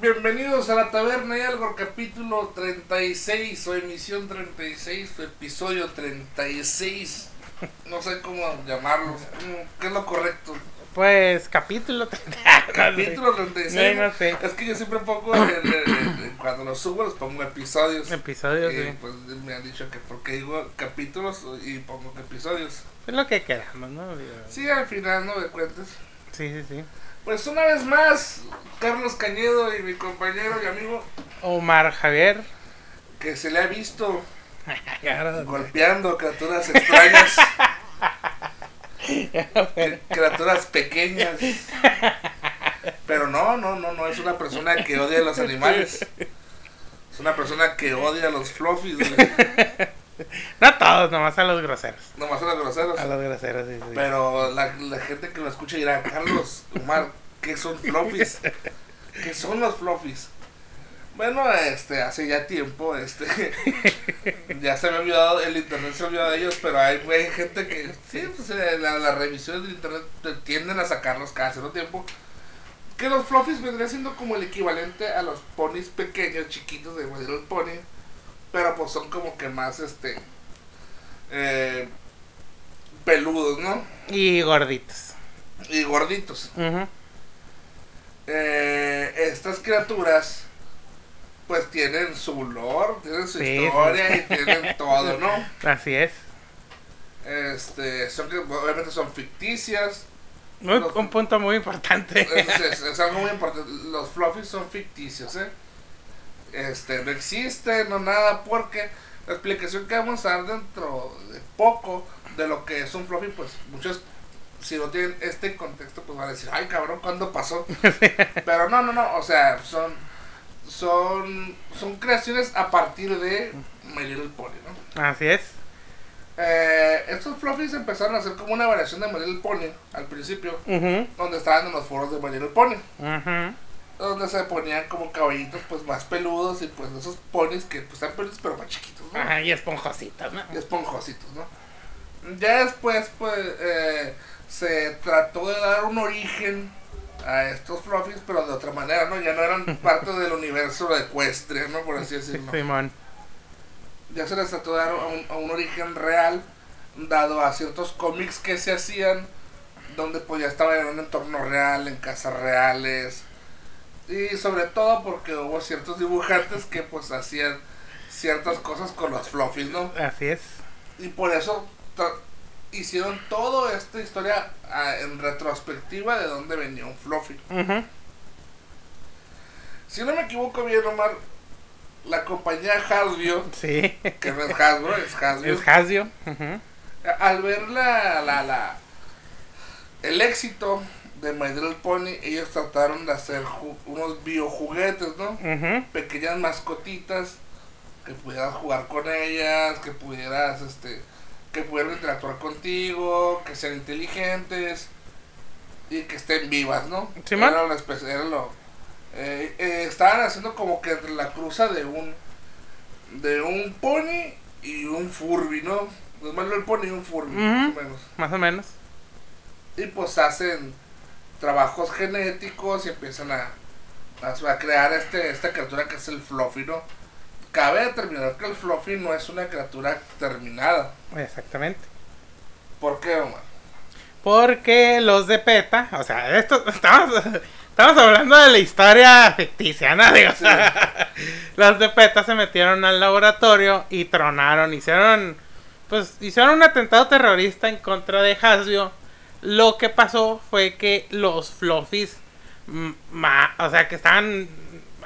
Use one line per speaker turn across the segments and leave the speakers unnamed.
Bienvenidos a la Taberna y Algo, capítulo 36 o emisión 36, o episodio 36. No sé cómo llamarlo, ¿qué es lo correcto?
Pues capítulo 30.
Capítulo 36.
No, no sé.
Es que yo siempre pongo, cuando los subo, los pongo episodios.
Episodios,
Y,
sí.
pues me han dicho que porque digo capítulos y pongo episodios.
Es lo que queramos, ¿no?
Sí, al final no me cuentes.
Sí, sí, sí.
Pues una vez más, Carlos Cañedo y mi compañero y amigo
Omar Javier.
que se le ha visto golpeando criaturas extrañas, cri- criaturas pequeñas. Pero no, no, no, no es una persona que odia a los animales. Es una persona que odia a los fluffies.
No a todos, nomás a los groseros.
Nomás a los groseros.
A los groseros, sí, sí.
Pero la, la gente que lo escucha dirá, Carlos, Omar, ¿qué son fluffies? ¿Qué son los fluffies? Bueno, este, hace ya tiempo, este, ya se me ha olvidado, el internet se ha olvidado de ellos, pero hay, hay gente que, sí, pues eh, la- las revisiones del internet te- tienden a sacarlos cada cierto tiempo. Que los fluffies vendrían siendo como el equivalente a los ponis pequeños, chiquitos de My Little Pony, pero pues son como que más, este, eh, peludos, ¿no?
Y gorditos.
Y gorditos.
Ujú.
Eh, estas criaturas pues tienen su lore, tienen su
Sí,
historia
sí.
y tienen todo, ¿no?
Así es.
Este, son, que obviamente son ficticias.
Muy-
Los-
un punto muy importante.
Es, es- es algo muy importante. Los fluffies son ficticios, ¿eh? Este, no existen, no nada, porque la explicación que vamos a dar dentro de poco de lo que es un fluffy, pues muchos, si no tienen este contexto, pues van a decir, ay cabrón, ¿cuándo pasó? Pero no, no, no, o sea, son, son, son creaciones a partir de My Little Pony, ¿no?
Así es.
Eh, estos fluffies empezaron a ser como una variación de My Little Pony al principio, donde estaban en los foros de My Little Pony. donde se ponían como caballitos pues más peludos y pues esos ponis que pues están peludos pero más chiquitos, ¿no?
Ajá, y esponjositos, ¿no?
Y esponjositos, ¿no? Ya después pues eh, se trató de dar un origen a estos fluffies pero de otra manera, ¿no? Ya no eran parte del universo ecuestre, ¿no? Por así decirlo.
Simón.
Ya se les trató de dar a un, a un origen real dado a ciertos cómics que se hacían donde pues ya estaban en un entorno real, en casas reales y sobre todo porque hubo ciertos dibujantes que pues hacían ciertas cosas con los fluffies, ¿no?
Así es.
Y por eso hicieron toda esta historia ah, en retrospectiva de dónde venía un fluffy. Si no me equivoco bien, Omar, la compañía Hasbro,
Sí.
que no es Hasbro, es Hasbro,
Es Hasio. Ujú.
al ver la, la, la, el éxito de My Little Pony, ellos trataron de hacer unos biojuguetes, ¿no? Pequeñas mascotitas que pudieras jugar con ellas, que pudieras, este, que pudieran interactuar contigo, que sean inteligentes y que estén vivas, ¿no?
Simón.
Era lo era lo- eh, eh, estaban haciendo como que entre la cruza de un de un pony y un Furby, ¿no? Pues más el pony y un Furby, más o menos.
Más o menos.
Y pues hacen trabajos genéticos y empiezan a, a, a crear este, esta criatura que es el Fluffy, ¿no? Cabe determinar que el Fluffy no es una criatura terminada.
Exactamente.
¿Por qué, Omar?
Porque los de PETA, o sea, esto estamos, estamos hablando de la historia ficticia, ¿no? Digo,
Sí.
los de PETA se metieron al laboratorio y tronaron, hicieron, pues, hicieron un atentado terrorista en contra de Hasbro. Lo que pasó fue que los fluffies, ma- o sea, que estaban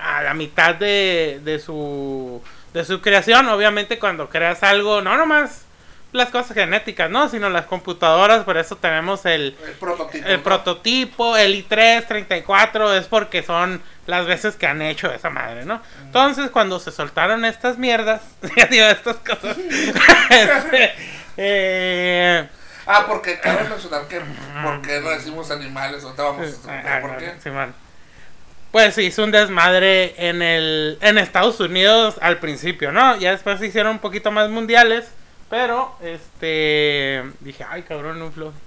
a la mitad de, de su de su creación, obviamente cuando creas algo, no nomás las cosas genéticas, ¿no? Sino las computadoras, por eso tenemos el,
El prototipo.
el
¿no?
prototipo, el i3, 34, es porque son las veces que han hecho esa madre, ¿no? Entonces, cuando se soltaron estas mierdas, digo, estas cosas, este, eh,
Ah, porque cabe mencionar que por qué no decimos animales, ahorita vamos a explicar por qué.
Simón. Pues hizo un desmadre en el en Estados Unidos al principio, ¿no? Ya después se hicieron un poquito más mundiales, pero este dije, ay cabrón, un flow.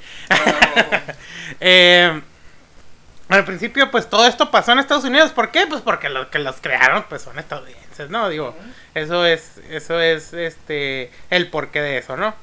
Eh, al principio, pues todo esto pasó en Estados Unidos. ¿Por qué? Pues porque los que los crearon, pues son estadounidenses, ¿no? Digo, eso es, eso es, este, el porqué de eso, ¿no?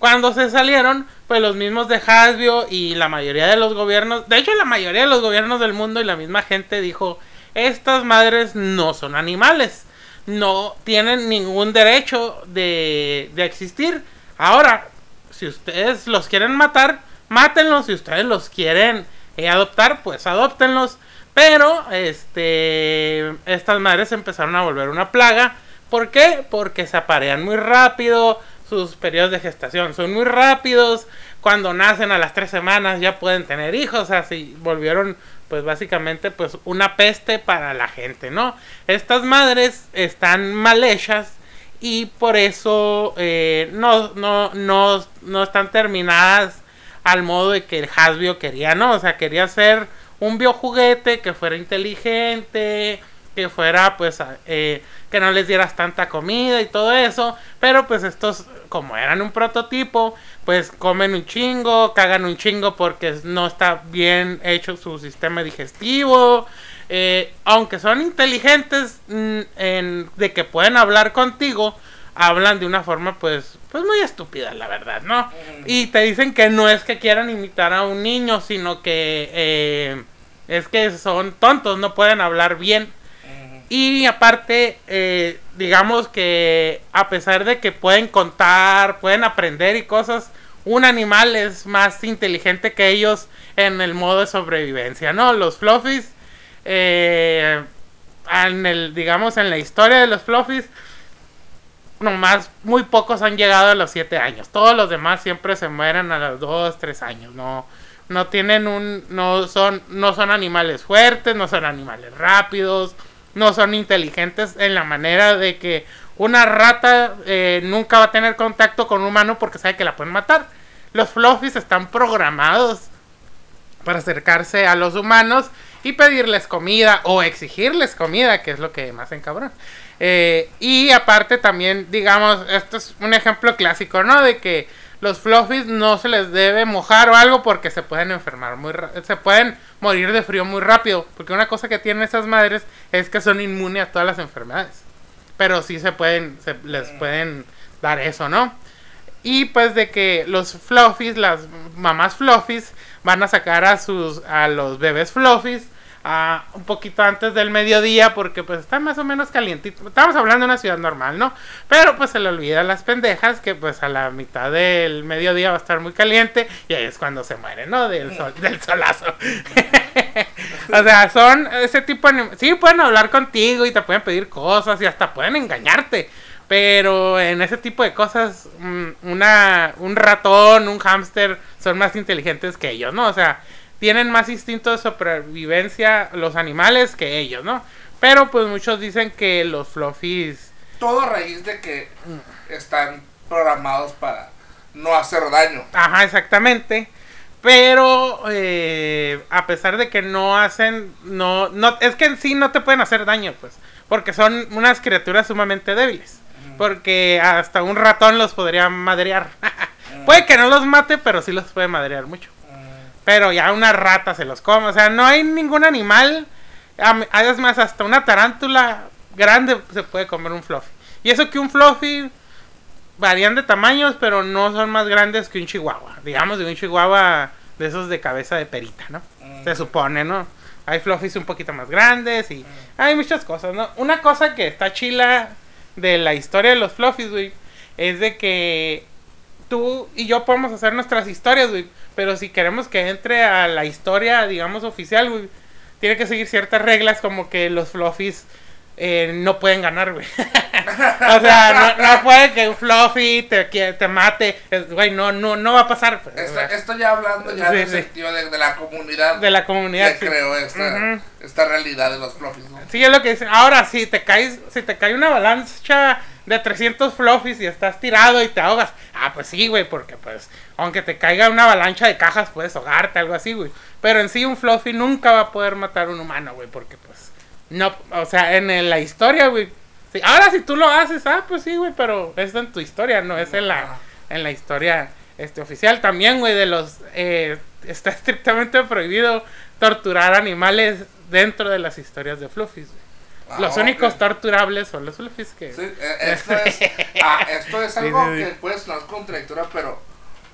Cuando se salieron, pues los mismos de Hasbio y la mayoría de los gobiernos, de hecho la mayoría de los gobiernos del mundo y la misma gente dijo, estas madres no son animales, no tienen ningún derecho de, existir. Ahora, si ustedes los quieren matar, mátenlos, si ustedes los quieren eh, adoptar, pues adoptenlos. Pero, este, estas madres empezaron a volver una plaga. ¿Por qué? Porque se aparean muy rápido, sus periodos de gestación son muy rápidos. Cuando nacen a las tres semanas ya pueden tener hijos. Así volvieron pues básicamente pues una peste para la gente, ¿no? Estas madres están mal hechas y por eso eh, no, no, no, no están terminadas al modo de que el Hasbio quería, ¿no? O sea, quería ser un biojuguete que fuera inteligente, que fuera pues eh, que no les dieras tanta comida y todo eso pero pues estos como eran un prototipo pues comen un chingo cagan un chingo porque no está bien hecho su sistema digestivo. Eh, aunque son inteligentes mm, en, de que pueden hablar contigo hablan de una forma pues pues muy estúpida la verdad no y te dicen que no es que quieran imitar a un niño sino que eh, es que son tontos no pueden hablar bien y aparte, eh, digamos que a pesar de que pueden contar, pueden aprender y cosas, un animal es más inteligente que ellos en el modo de sobrevivencia, ¿no? Los fluffies, eh, en el, digamos, en la historia de los fluffies, nomás muy pocos han llegado a los 7 años. Todos los demás siempre se mueren a los 2, 3 años. No, no tienen un, no son, no son animales fuertes, no son animales rápidos no son inteligentes en la manera de que una rata eh, nunca va a tener contacto con un humano porque sabe que la pueden matar. Los fluffies están programados para acercarse a los humanos y pedirles comida o exigirles comida, que es lo que más encabrón. Eh, y aparte también, digamos, esto es un ejemplo clásico, ¿no? De que los fluffies no se les debe mojar o algo porque se pueden enfermar muy se pueden morir de frío muy rápido porque una cosa que tienen esas madres es que son inmunes a todas las enfermedades. Pero sí se pueden se les pueden dar eso no y pues de que los fluffies las mamás fluffies van a sacar a sus a los bebés fluffies un poquito antes del mediodía porque pues está más o menos calientito. Estamos hablando de una ciudad normal, ¿no? Pero pues se le olvida a las pendejas que pues a la mitad del mediodía va a estar muy caliente y ahí es cuando se mueren, ¿no? Del, sol, del solazo. o sea, son ese tipo de... Sí, pueden hablar contigo y te pueden pedir cosas y hasta pueden engañarte. Pero en ese tipo de cosas, mm, una, un ratón, un hámster son más inteligentes que ellos, ¿no? O sea, tienen más instinto de supervivencia los animales que ellos, ¿no? Pero pues muchos dicen que los fluffies...
Todo a raíz de que están programados para no hacer daño.
Ajá, exactamente. Pero eh, a pesar de que no hacen, no, no, es que en sí no te pueden hacer daño, pues, porque son unas criaturas sumamente débiles. Porque hasta un ratón los podría madrear. puede que no los mate, pero sí los puede madrear mucho. Pero ya una rata se los come. O sea, no hay ningún animal. Además, hasta una tarántula grande se puede comer un fluffy. Y eso que un fluffy varían de tamaños, pero no son más grandes que un chihuahua. Digamos, de un chihuahua de esos de cabeza de perita, ¿no? Mm. Se supone, ¿no? Hay fluffies un poquito más grandes y mm. hay muchas cosas, ¿no? Una cosa que está chila de la historia de los fluffies, güey, es de que tú y yo podemos hacer nuestras historias, güey. Pero si queremos que entre a la historia, digamos, oficial, güey, tiene que seguir ciertas reglas como que los fluffies eh, no pueden ganar, güey. o sea, no, puede que un fluffy te, te mate. Güey, no, no, no va a pasar.
Pues, esto, ya hablando ya sí, sentido de, la comunidad.
De la comunidad.
Que creó esta, esta realidad de los fluffies, ¿no?
Sí, es lo que dicen. Ahora, si te caes, si te cae una avalancha de 300 fluffies y estás tirado y te ahogas. Ah, pues sí, güey, porque pues, aunque te caiga una avalancha de cajas, puedes ahogarte, algo así, güey. Pero en sí un fluffy nunca va a poder matar a un humano, güey, porque pues, no, o sea, en la historia, güey. ahora si tú lo haces, ah, pues sí, güey, pero es en tu historia, no es en la, en la historia este, oficial. También, güey, de los, eh, está estrictamente prohibido torturar animales dentro de las historias de Fluffies.
Ah,
los únicos torturables son los Fluffies que...
Sí, eh, esto, es, ah, esto es
Sí,
algo
sí, sí.
que puede sonar contradictorio, pero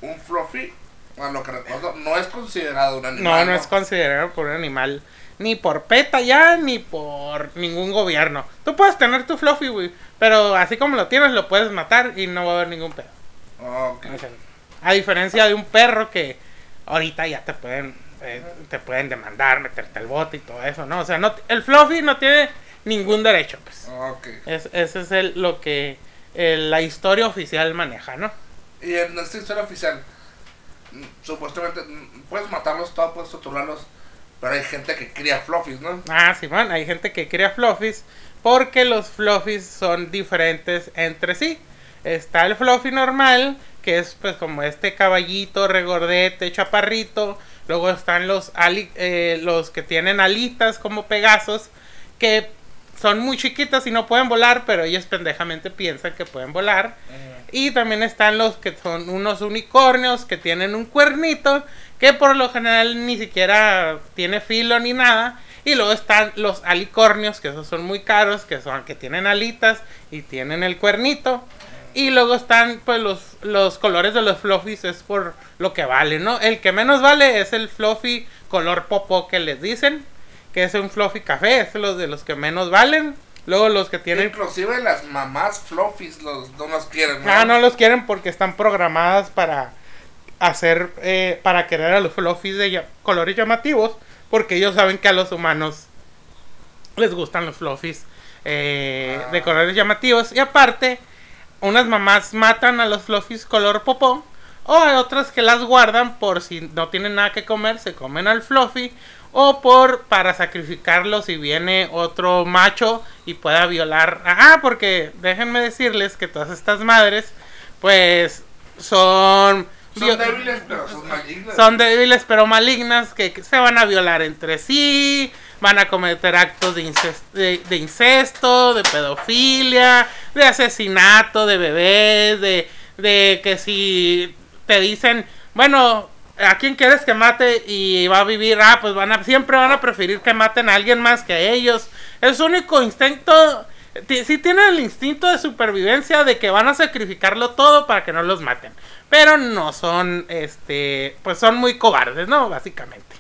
un fluffy, a lo que recuerdo, no es considerado un
No,
animal.
no es considerado por un animal. Ni por PETA ya, ni por ningún gobierno. Tú puedes tener tu Fluffy, güey. Pero así como lo tienes, lo puedes matar y no va a haber ningún pedo.
Ok.
O sea, a diferencia de un perro que ahorita ya te pueden eh, te pueden demandar, meterte al bote y todo eso, ¿no? O sea, no, el Fluffy no tiene ningún derecho, pues.
Ok.
Es, ese es el, lo que la historia oficial maneja, ¿no?
Y en esta historia oficial, supuestamente, puedes matarlos todos, puedes torturarlos, pero hay gente que cría fluffies, ¿no?
Ah, sí, man, hay gente que cría fluffies porque los fluffies son diferentes entre sí. Está el fluffy normal, que es pues como este caballito, regordete, chaparrito. Luego están los, ali- eh, los que tienen alitas como Pegasos, que son muy chiquitas y no pueden volar, pero ellos pendejamente piensan que pueden volar. Y también están los que son unos unicornios que tienen un cuernito que por lo general ni siquiera tiene filo ni nada. Y luego están los alicornios, que esos son muy caros, que son que tienen alitas y tienen el cuernito. Y luego están pues los, los colores de los fluffies es por lo que vale, ¿no? El que menos vale es el fluffy color popó que les dicen, que es un fluffy café, es los de los que menos valen. Luego los que tienen
Inclusive las mamás fluffies los, no los quieren, ¿no?
Ah, no los quieren porque están programadas para hacer, eh, para querer a los fluffies de colores llamativos, porque ellos saben que a los humanos les gustan los fluffies eh,
Ah.
de colores llamativos. Y aparte, unas mamás matan a los fluffies color popó, o hay otras que las guardan por si no tienen nada que comer, se comen al fluffy. O por para sacrificarlo si viene otro macho y pueda violar. Ah, porque déjenme decirles que todas estas madres, pues son.
Son débiles, pero son malignas.
son débiles pero malignas que, que se van a violar entre sí, van a cometer actos de incesto, de, de incesto, de pedofilia, de asesinato de bebés, de, de que si te dicen, bueno, ¿a quién quieres que mate y va a vivir? Ah, pues van a, siempre van a preferir que maten a alguien más que a ellos. Es su único instinto, ti- sí tienen el instinto de supervivencia de que van a sacrificarlo todo para que no los maten. Pero no son, este, pues son muy cobardes, ¿no? Básicamente.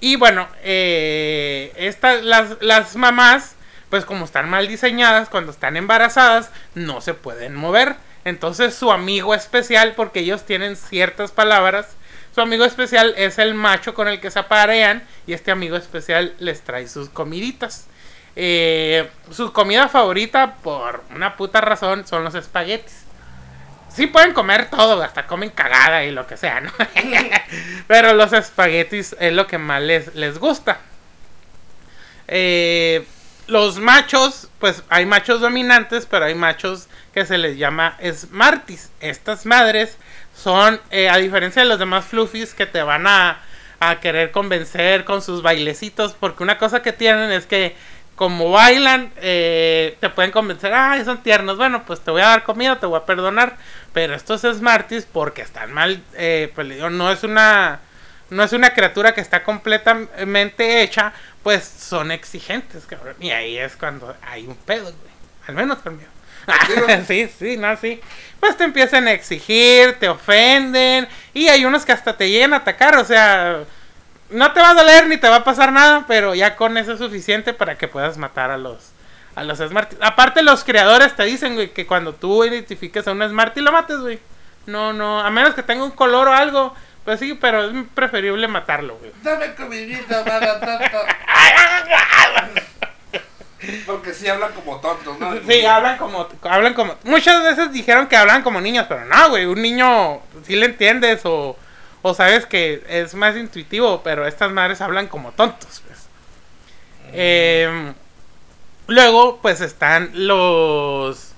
Y bueno, eh, estas, las, las mamás, pues como están mal diseñadas, cuando están embarazadas, no se pueden mover. Entonces su amigo especial, porque ellos tienen ciertas palabras, su amigo especial es el macho con el que se aparean y este amigo especial les trae sus comiditas. Eh, su comida favorita, por una puta razón, son los espaguetis. Sí pueden comer todo, hasta comen cagada y lo que sea, ¿no? Pero los espaguetis es lo que más les, les gusta. Eh, los machos, pues hay machos dominantes, pero hay machos que se les llama Smarties. Estas madres son, eh, a diferencia de los demás fluffies que te van a, a querer convencer con sus bailecitos, porque una cosa que tienen es que como bailan, eh, te pueden convencer, ay, son tiernos, bueno, pues te voy a dar comida, te voy a perdonar, pero estos Smarties, porque están mal, eh, pues no es una, no es una criatura que está completamente hecha, pues son exigentes, cabrón, y ahí es cuando hay un pedo, güey, al menos conmigo. sí, sí, no, sí. Pues te empiezan a exigir, te ofenden, y hay unos que hasta te llegan a atacar, o sea, no te va a doler ni te va a pasar nada, pero ya con eso es suficiente para que puedas matar a los a los Smarties. Aparte los creadores te dicen, güey, que cuando tú identifiques a un Smartie lo mates, güey. No, no, a menos que tenga un color o algo, pues sí, pero es preferible matarlo, güey.
Dame comidita, maratata. Porque sí hablan como tontos, ¿no?
Sí, hablan como, hablan como, muchas veces dijeron que hablan como niños, pero no, güey, un niño sí le entiendes o, o sabes que es más intuitivo, pero estas madres hablan como tontos, pues. Em, luego, pues están los...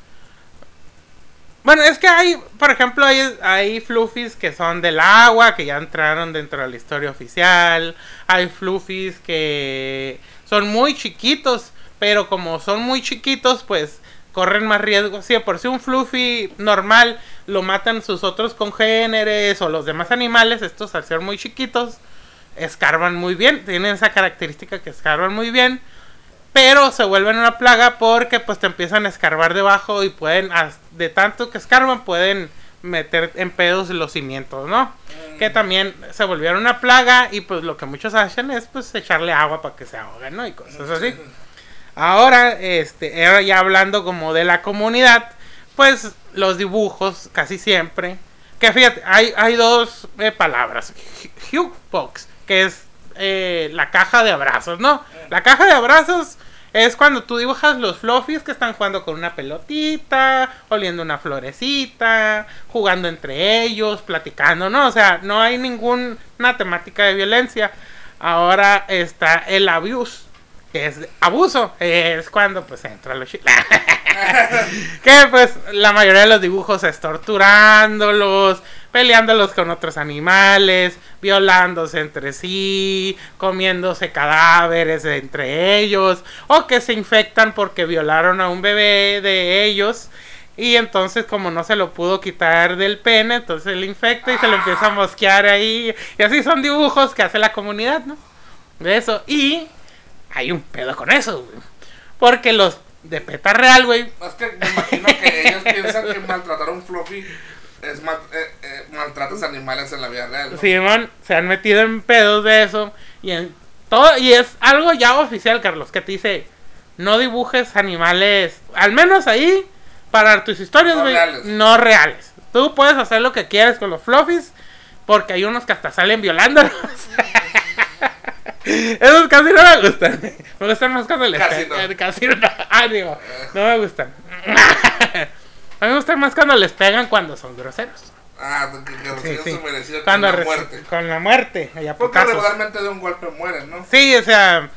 Bueno, es que hay, por ejemplo, hay, hay fluffies que son del agua, que ya entraron dentro de la historia oficial. Hay fluffies que son muy chiquitos, pero como son muy chiquitos, pues corren más riesgo. Si de por si un fluffy normal lo matan sus otros congéneres o los demás animales, estos al ser muy chiquitos, escarban muy bien, tienen esa característica que escarban muy bien, pero se vuelven una plaga porque pues te empiezan a escarbar debajo y pueden, de tanto que escarban, pueden meter en pedos los cimientos, ¿no? Que también se volvieron una plaga y pues lo que muchos hacen es pues echarle agua para que se ahoguen, ¿no? Y cosas así. Ahora, este, ahora ya hablando como de la comunidad, pues los dibujos casi siempre. Que fíjate, hay, hay dos eh, palabras. Hugh Box, que es eh, la caja de abrazos, ¿no? La caja de abrazos es cuando tú dibujas los fluffies que están jugando con una pelotita, oliendo una florecita, jugando entre ellos, platicando, ¿no? O sea, no hay ninguna temática de violencia. Ahora está el abuse, es abuso, es cuando pues entra los chi- que pues la mayoría de los dibujos es torturándolos, peleándolos con otros animales, violándose entre sí, comiéndose cadáveres entre ellos, o que se infectan porque violaron a un bebé de ellos. Y entonces, como no se lo pudo quitar del pene, entonces le infecta y se lo empieza a mosquear ahí. Y así son dibujos que hace la comunidad, ¿no? De eso. Y hay un pedo con eso, güey. Porque los de peta real, güey.
Es que me imagino que ellos piensan que maltratar a un fluffy es mal, eh, eh, maltratas animales en la vida real. ¿no?
Simón se han metido en pedos de eso. Y en todo. Y es algo ya oficial, Carlos, que te dice. No dibujes animales. Al menos ahí. Para tus historias,
No reales.
No reales. Tú puedes hacer lo que quieras con los fluffies. Porque hay unos que hasta salen violándolos. Esos casi no me gustan. Me gustan más cuando les
Casi
pegan.
no.
Casi no. Ah, digo, no me gustan. A mí me gustan más cuando les pegan cuando son groseros.
Ah, que, que
Sí, sí.
merecido con
Cuando
la
reci-
muerte.
Con la muerte. y a
Porque
putazos.
regularmente de un golpe mueren, ¿no?
Sí, o sea,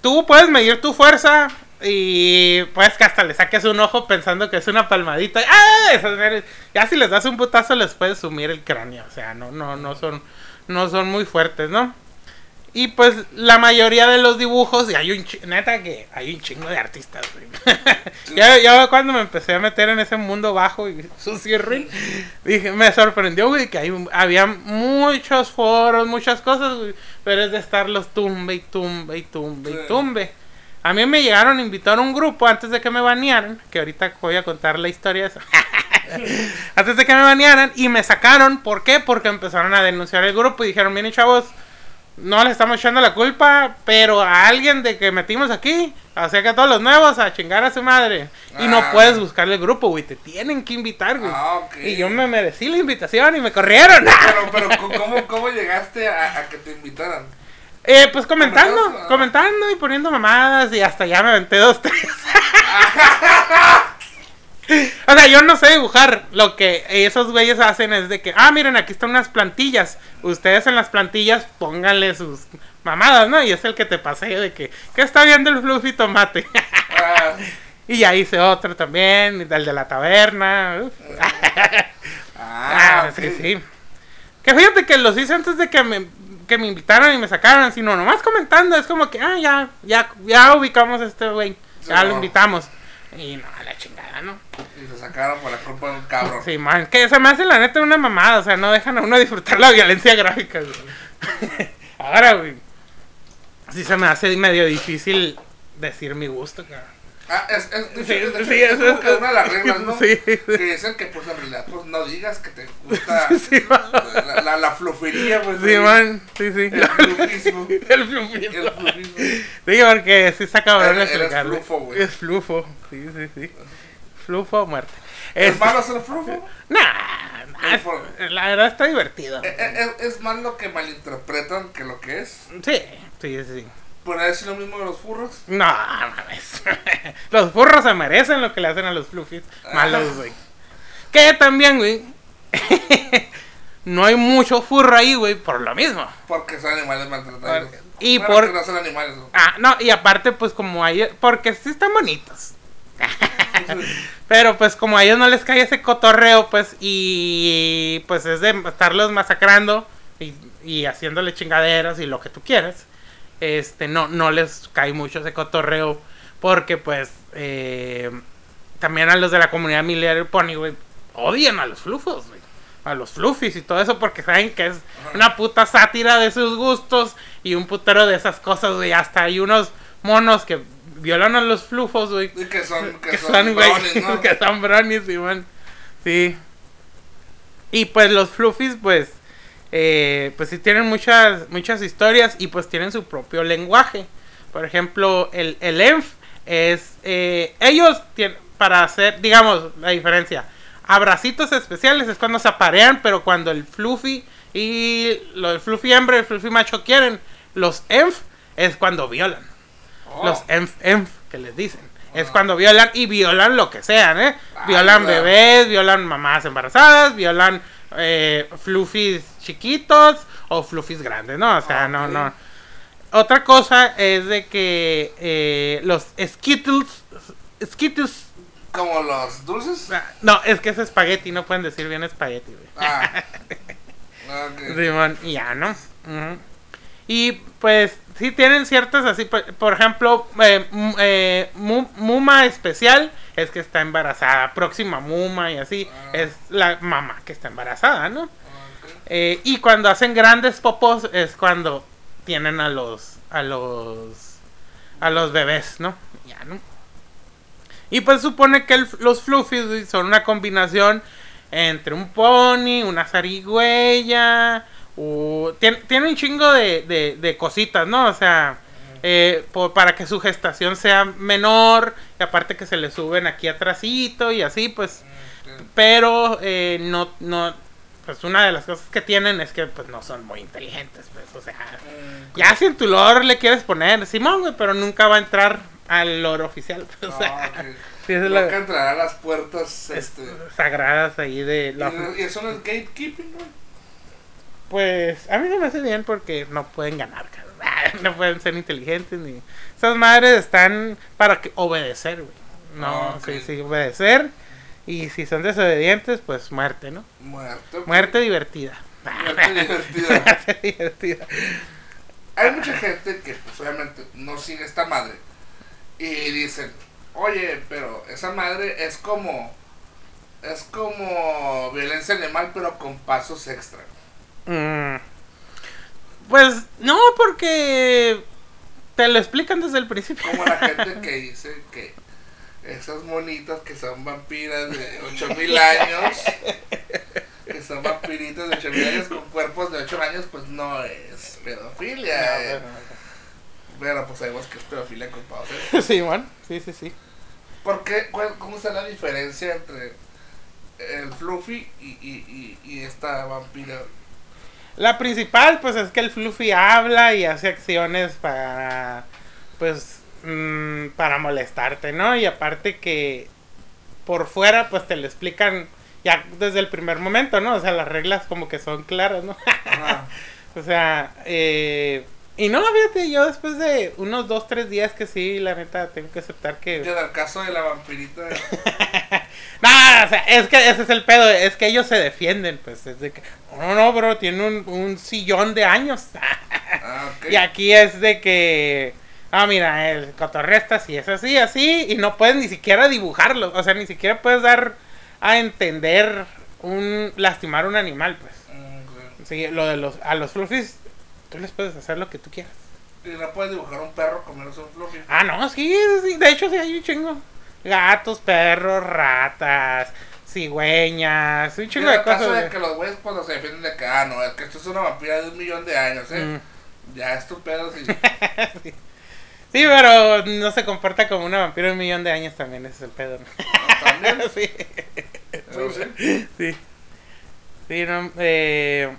tú puedes medir tu fuerza y puedes que hasta le saques un ojo pensando que es una palmadita. ¡Ah! Ya si les das un putazo les puedes sumir el cráneo. O sea, no, no, no son, no son muy fuertes, ¿no? Y pues la mayoría de los dibujos, y hay un neta que hay un chingo de artistas, güey. ya, ya cuando me empecé a meter en ese mundo bajo y sucio y ruin, dije, me sorprendió, güey, que hay, había muchos foros, muchas cosas, güey, pero es de estarlos tumbe y tumbe y tumbe y tumbe. A mí me llegaron a invitar a un grupo antes de que me banearan, que ahorita voy a contar la historia de eso. antes de que me banearan y me sacaron, ¿por qué? Porque empezaron a denunciar el grupo y dijeron, miren chavos, no le estamos echando la culpa, pero a alguien de que metimos aquí, o sea que a todos los nuevos a chingar a su madre. Y no
Ah.
puedes buscarle el grupo, güey, te tienen que invitar, güey.
Ah, ok.
Y yo me merecí la invitación y me corrieron.
Pero, pero ¿cómo- ¿cómo, llegaste a, a que te invitaran?
Eh, pues comentando,
Comentando, ah.
comentando y poniendo mamadas y hasta ya me aventé dos, tres. o sea, yo no sé dibujar. Lo que esos güeyes hacen es de que, ah, miren, aquí están unas plantillas. Ustedes en las plantillas pónganle sus mamadas, ¿no? Y es el que te pasé de que, ¿qué está viendo el fluffy tomate? Y ya hice otro también, el de la taberna.
ah,
Ah, sí, sí. Que fíjate que los hice antes de que me, que me invitaran y me sacaran, sino nomás comentando. Es como que, ah, ya, ya, ya ubicamos a este güey. Ya lo invitamos. Y no, a la chingada, ¿no?
Y se sacaron por la culpa de un cabrón.
Sí, man, que se me hace la neta una mamada. O sea, no dejan a uno disfrutar la violencia gráfica, güey. Ahora, güey. Sí se me hace medio difícil decir mi gusto, cabrón.
Ah, es, es,
Sí,
es- es-
sí,
es
es-
que una de las reglas, ¿no?
Sí.
Que dicen que, pues, en realidad, pues, no digas que te gusta la, la, la flufería, pues.
Sí, man. Sí, sí.
El flufismo.
El flufismo.
El flufismo.
Sí, porque sí está cabrón explicarlo.
flufo, güey.
Es flufo, sí, sí, sí. Flufo o muerte.
¿Es
Es,
malo ser flufo?
nah, nah,
Es
es- la verdad está divertido.
Eh, eh, Es, es más lo que malinterpretan que lo que es.
Sí, sí, sí.
¿Podría decir lo mismo de los furros?
No, mames. Los furros se merecen lo que le hacen a los fluffies malos, güey. Que también, güey. no hay mucho furro ahí, güey, por lo mismo.
Porque son animales maltratados.
Porque- y
Bueno,
por-
no son animales, ¿no?
Ah, no, y aparte, pues como hay. Porque sí están bonitos. Pero pues como a ellos no les cae ese cotorreo, pues, y pues es de estarlos masacrando y, y haciéndole chingaderas y lo que tú quieras, este, no, no les cae mucho ese cotorreo porque pues eh, también a los de la comunidad Miller Pony, güey, odian a los flufos, güey. a los fluffies y todo eso porque saben que es una puta sátira de sus gustos y un putero de esas cosas, güey. Hasta hay unos monos que violan a los flufos, güey.
Y que son, que
Que
son,
son,
¿no?
que son brownies, sí, man. Sí. Y pues los fluffies, pues, eh, pues sí tienen muchas, muchas historias y pues tienen su propio lenguaje. Por ejemplo, el, el ENF es, eh, ellos tienen, para hacer, digamos, la diferencia. Abracitos especiales es cuando se aparean, pero cuando el fluffy y lo del fluffy hembra y el fluffy macho quieren, los ENF es cuando violan.
Oh.
Los ENF, ENF que les dicen. Es
Ah.
cuando violan y violan lo que sean, ¿eh?
Ah,
Violan bebés, violan mamás embarazadas, violan eh, fluffies chiquitos o fluffies grandes, ¿no? O sea, no,
Ok.
no. Otra cosa es de que eh, los Skittles, Skittles,
Como los dulces.
no, es que es espagueti, no pueden decir bien espagueti, güey.
Ah. Ok.
Simón, y ya, ¿no? Y pues sí tienen ciertas así, por, por ejemplo, eh, eh, mu- Muma especial es que está embarazada, próxima Muma y así,
Ah.
es la mamá que está embarazada, ¿no?
Ok.
Eh, y cuando hacen grandes popos es cuando tienen a los a los a los bebés, ¿no? Ya, ¿no? Y pues supone que el- los fluffies son una combinación entre un pony, una zarigüeya, o tien- tiene un chingo de, de- de cositas, ¿no? O sea, eh, por- para que su gestación sea menor, y aparte que se le suben aquí atrásito y así, pues pero eh, no, no, pues una de las cosas que tienen es que pues no son muy inteligentes, pues, o sea,
Mm,
ya si en tu lore le quieres poner Simón, güey, pero nunca va a entrar al lore oficial, pues, o sea,
Ah, ok.
sí, esa es
Nunca
la-
entrará a las puertas,
es-
este...
sagradas ahí de la...
Y, y eso no es gatekeeping, güey.
Pues a mí no me hace bien porque no pueden ganar, cabrón. no pueden ser inteligentes ni... Esas madres están para que obedecer, güey. No,
Ah, ok.
sí, sí, obedecer. Y si son desobedientes, pues muerte, ¿no?
Muerto.
Muerte divertida.
Muerte divertida.
Muerte divertida.
Hay mucha gente que, pues, obviamente, no sigue esta madre. Y dicen, oye, pero esa madre es como... Es como violencia animal, pero con pasos extra.
Mm. Pues no, porque te lo explican desde el principio.
Como la gente que dice que esas monitas que son vampiras de 8000 años, que son vampiritas de 8000 años con cuerpos de 8 años, pues no es pedofilia. eh. Pero pues sabemos que es pedofilia con extra.
Sí, bueno, sí, sí, sí.
¿Por qué? ¿Cuál- ¿Cómo está la diferencia entre el Fluffy y, y, y, y esta vampira?
La principal, pues es que el Fluffy habla y hace acciones para, pues, mm, para molestarte, ¿no? Y aparte que por fuera, pues te lo explican ya desde el primer momento, ¿no? O sea, las reglas como que son claras, ¿no? O sea, eh, y no, fíjate, yo después de unos dos, tres días que sí, la neta, tengo que aceptar que...
El caso de la vampirita,
No, o sea, es que ese es el pedo, es que ellos se defienden, pues, es de que, no, no, bro, tiene un, un sillón de años.
ah, ok.
y aquí es de que, ah, mira, el cotorreo está así, es así, así, y no puedes ni siquiera dibujarlo, o sea, ni siquiera puedes dar a entender un, lastimar un animal, pues.
Ok.
Sí, lo de los, a los fluffies, tú les puedes hacer lo que tú quieras.
Y no puedes dibujar un perro comiéndose un Fluffy.
Ah, no, sí, sí, de hecho sí hay un chingo. Gatos, perros, ratas, cigüeñas, un
Y
chingo de
el caso
cosas.
de que los güeyes cuando se defienden de que, ah, no, es que esto es una vampira de un millón de años, ¿eh?
Mm.
Ya es tu pedo si...
Sí, pero no se comporta como una vampiro de un millón de años también, ese es el pedo. ¿no?
no, también.
sí,
sí.
sí. Sí, no, eh,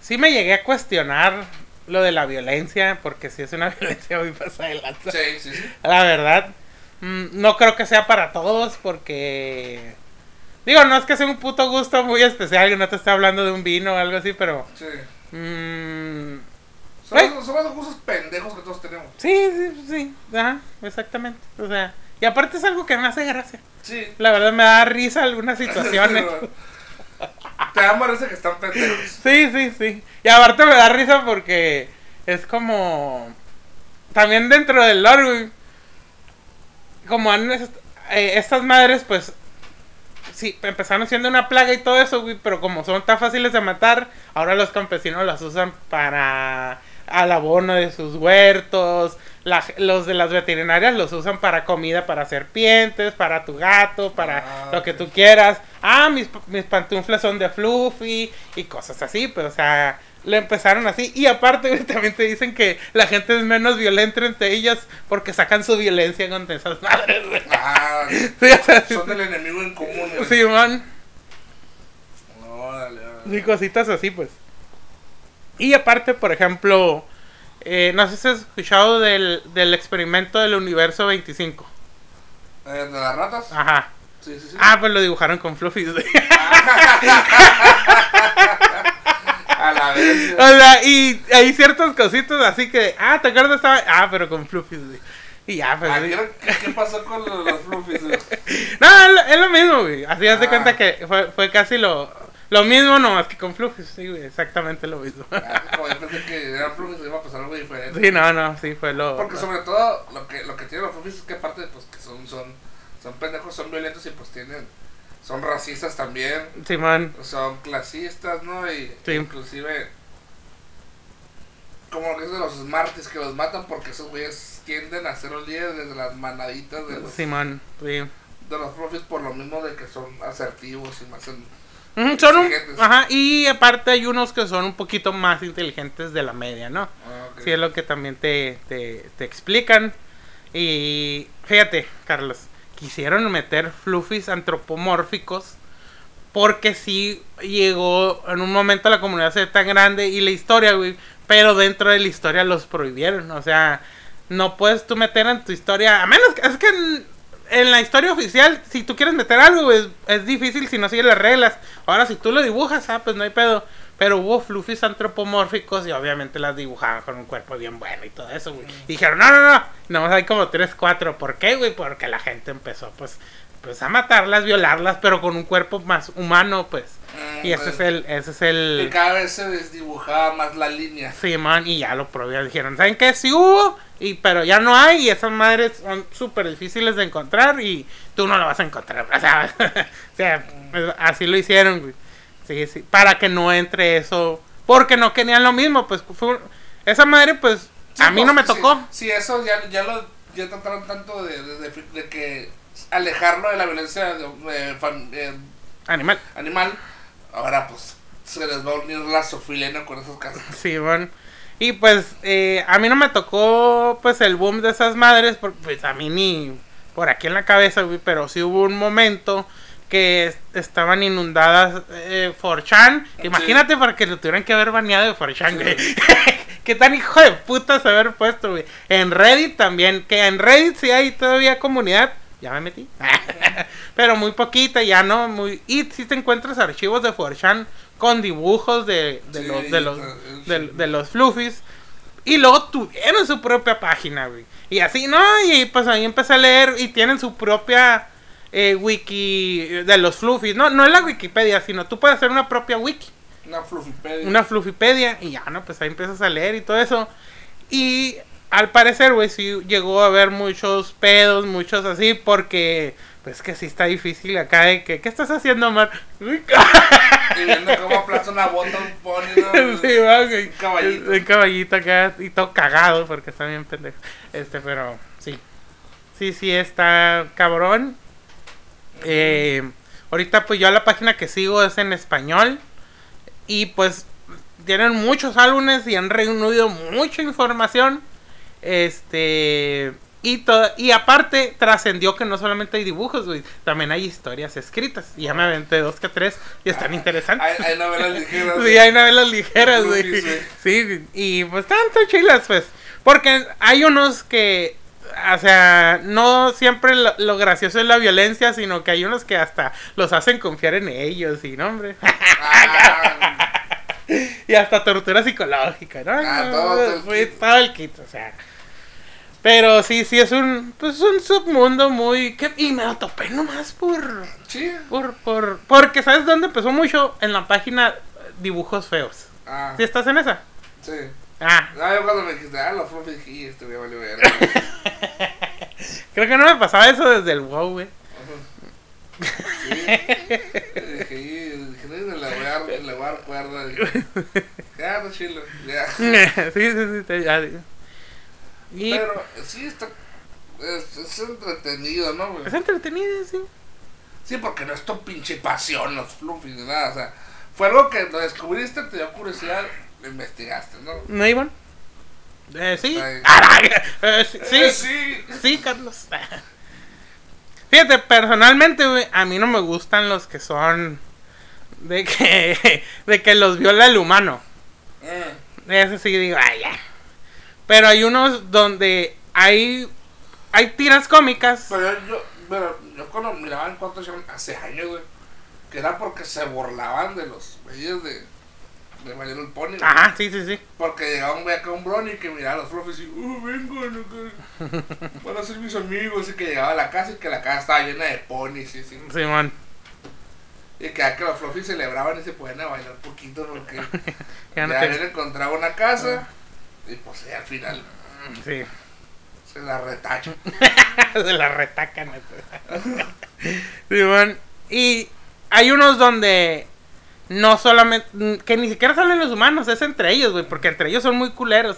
sí me llegué a cuestionar lo de la violencia, porque sí es una violencia muy pasada de lanza.
Sí, sí, sí.
La verdad, mm, no creo que sea para todos porque... Digo, no es que sea un puto gusto muy especial, que no te esté hablando de un vino o algo así, pero...
sí.
mm,
Son, los- son los gustos pendejos que todos tenemos.
sí, sí, sí, ajá, exactamente. O sea, y aparte es algo que me hace gracia.
Sí.
La verdad me da risa algunas situaciones.
Te que están pendejos.
Sí, sí, sí. Y aparte me da risa porque es como... También dentro del lore, güey, Como han eh, estas madres, pues... sí, empezaron siendo una plaga y todo eso, güey, pero como son tan fáciles de matar, ahora los campesinos las usan para al abono de sus huertos, la- los de las veterinarias los usan para comida para serpientes, para tu gato, para
Ah,
lo que tú quieras. Ah, mis, mis pantuflas son de Fluffy y cosas así, pues, o sea, le empezaron así. Y aparte, también te dicen que la gente es menos violenta entre ellas porque sacan su violencia contra esas madres.
Ah,
Sí, o sea, sí,
son del enemigo en común. güey.
sí, man.
Órale.
Sí, cositas así, pues. Y aparte, por ejemplo, eh, no sé si has escuchado del, del experimento del universo 25.
Eh, ¿De las ratas?
Ajá.
Sí, sí, sí.
Ah, pues lo dibujaron con Fluffy.
A la vez.
o sea, y hay ciertas cositas así que, ah, ¿te acuerdas? Estaba- Ah, pero con Fluffy. Y ya, pues.
Ah. ¿qué, qué pasó con los, los fluffies? güey?
No, es lo, es lo mismo, güey. Así
Ah.
cuenta que fue, fue casi lo, lo mismo, nomás que con Fluffy. Sí, güey, exactamente lo mismo.
Ah, Como yo pensé que eran fluffies, iba a pasar algo diferente.
Sí, no, no, sí, fue lo.
Porque sobre todo lo que, lo que tienen los fluffies es que aparte pues que son, son, son pendejos, son violentos y pues tienen, son racistas también,
Simón.
son clasistas, ¿no? Y
Sí.
inclusive como que es de los smarties que los matan porque esos güeyes tienden a ser los líderes de las manaditas de los,
Simón, sí.
de los fluffies por lo mismo de que son asertivos y más en,
Son un, ajá, y aparte hay unos que son un poquito más inteligentes de la media, ¿no?
Ah.
Sí, es lo que también te, te, te explican. Y fíjate, Carlos, quisieron meter fluffies antropomórficos porque sí llegó en un momento la comunidad a ser tan grande y la historia, güey, pero dentro de la historia los prohibieron, o sea, no puedes tú meter en tu historia, a menos que, es que en, la historia oficial, si tú quieres meter algo, es, es difícil si no sigues las reglas. Ahora, si tú lo dibujas, ah, pues no hay pedo. Pero hubo fluffies antropomórficos y obviamente las dibujaban con un cuerpo bien bueno y todo eso, güey. Y dijeron, no, no, no, nomás hay como 3, 4. ¿Por qué, güey? Porque la gente empezó, pues, pues a matarlas, violarlas, pero con un cuerpo más humano, pues.
Mm,
Y ese
pues,
es el, ese es el...
cada vez se desdibujaba más la línea.
Sí, man, y ya lo prohibieron. Dijeron, ¿saben qué? Sí hubo, y, pero ya no hay, y esas madres son súper difíciles de encontrar, y tú no lo vas a encontrar. O sea, o sea, así lo hicieron, güey. Sí, sí, para que no entre eso, porque no querían lo mismo, pues fue, esa madre, pues,
Sí,
a mí no me
pues, sí,
tocó.
Sí, eso ya, ya lo ya trataron tanto de, de, de- de que alejarlo de la violencia fam- eh,
Animal.
animal. Ahora pues se les va a unir la sofilena con esos casos.
Sí, bueno. Y pues eh, a mí no me tocó pues el boom de esas madres, por- pues a mí ni por aquí en la cabeza, pero sí hubo un momento que es- estaban inundadas eh, 4chan. Imagínate para que lo tuvieran que haber baneado de 4chan, güey. Qué tan hijo de puta se haber puesto, güey. En Reddit también, que en Reddit sí hay todavía comunidad. Ya me metí. Pero muy poquita, ya no. muy Y si te encuentras archivos de 4chan con dibujos de, de
Sí,
los, de, los, de, los fluffies. Y luego tuvieron su propia página, güey. Y así, ¿no? Y pues ahí empecé a leer y tienen su propia eh, wiki de los fluffies. No, no es la Wikipedia, sino tú puedes hacer una propia wiki.
Una flufipedia.
Una fluffipedia. Y ya, ¿no? Pues ahí empiezas a leer y todo eso. Y al parecer, güey, sí llegó a haber muchos pedos, muchos así, porque... Pues que sí está difícil acá de que... ¿Qué estás haciendo, Mar?
Y viendo cómo aplasta una bota un pony, ¿no?
Sí, va.
Un caballito.
Un caballito acá y todo cagado porque está bien pendejo. Este, pero sí. Sí, sí, está cabrón. Eh, ahorita pues yo la página que sigo es en español. Y pues tienen muchos álbumes y han reunido mucha información. Este... Y, y aparte trascendió que no solamente hay dibujos, güey, también hay historias escritas. Y ya me aventé dos que tres y están interesantes.
Hay, hay novelas ligeras.
Sí, hay novelas ligeras, güey. Sí, y pues tanto chilas, pues. Porque hay unos que, o sea, no siempre lo, lo gracioso es la violencia, sino que hay unos que hasta los hacen confiar en ellos, y no, hombre.
Ah,
y hasta tortura psicológica, ¿no?
Ah,
No,
todo, todo el
todo el kit, o sea. Pero sí, sí es un, pues un submundo muy... que- y me lo topé nomás por...
sí.
Por, por, porque ¿sabes dónde empezó mucho? En la página Dibujos Feos.
Ah,
¿Sí estás en esa?
sí.
Ah,
No, yo cuando me dijiste, ah, los dije, "Y este valió ver.
creo que no me pasaba eso desde el WoW, güey.
Sí, dije, dije, voy a cuerda. Ya, no chilo, ya.
sí, sí, sí, te- ya. Y
Pero sí está. Es, es entretenido, ¿no, güey?
es entretenido, sí.
Sí, porque no es tu pinche pasión, los fluffies, ni nada. O sea, fue algo que lo descubriste, te dio curiosidad, lo investigaste, ¿no?
¿No, Iván? Eh, sí. Ah, eh, sí, sí,
Eh, sí.
sí, Carlos. Fíjate, personalmente, güey, a mí no me gustan los que son de que, de que los viola el humano.
Mm.
Ese sí digo, ay, ya. Pero hay unos donde hay, hay tiras cómicas.
Pero yo, pero yo cuando miraba en cuanto hace años, güey, que era porque se burlaban de los medios de, de My Little Pony. güey.
Ajá, sí, sí, sí.
Porque llegaba un güey acá, un brony que miraba a los fluffies y, uh, vengo, no, que van a ser mis amigos. Y que llegaba a la casa y que la casa estaba llena de ponis y así.
Simón.
Y que, que los fluffies celebraban y se podían a bailar poquito porque
Ya
ya
no te-
habían encontrado una casa. Y pues sí, al final
Sí.
se la retachan.
Se la retacan. Simón. Y hay unos donde no solamente. que ni siquiera salen los humanos, es entre ellos, güey. Porque entre ellos son muy culeros.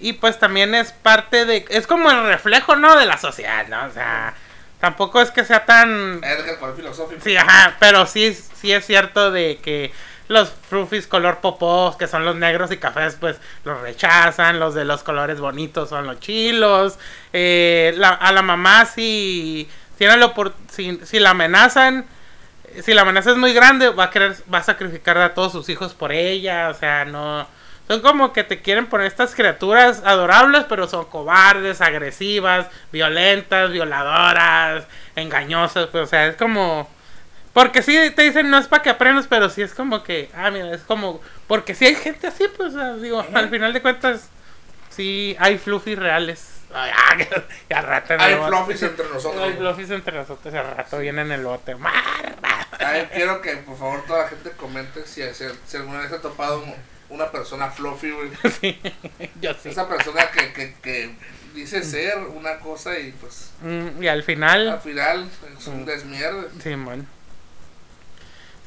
Y pues también es parte de. Es como el reflejo, ¿no? De la sociedad, ¿no? O sea. Tampoco es que sea tan.
Es que por filosófico.
Sí, ajá, pero sí, sí es cierto de que los frufis color popó, que son los negros y cafés, pues los rechazan, los de los colores bonitos son los chilos, eh, la- a la mamá si, la si, si la amenazan, si la amenaza es muy grande, va a querer, va a sacrificar a todos sus hijos por ella, o sea, no... Son como que te quieren poner estas criaturas adorables, pero son cobardes, agresivas, violentas, violadoras, engañosas, pues, o sea, es como... Porque sí te dicen no es para que aprendas, pero sí es como que, ah, mira, es como... Porque sí hay gente así, pues, digo, al final de cuentas, sí hay fluffies reales. Ay, ah, rato en el
Hay
bote-
fluffies entre nosotros.
Hay fluffies entre nosotros, al rato vienen en el bote.
Ay, quiero que por favor toda la gente comente si, si, si alguna vez ha topado un- una persona fluffy, güey.
Sí, yo sí.
Esa persona que, que, que dice ser una cosa y pues
Mm, y al
al
final,
final es un desmierde.
sí, man.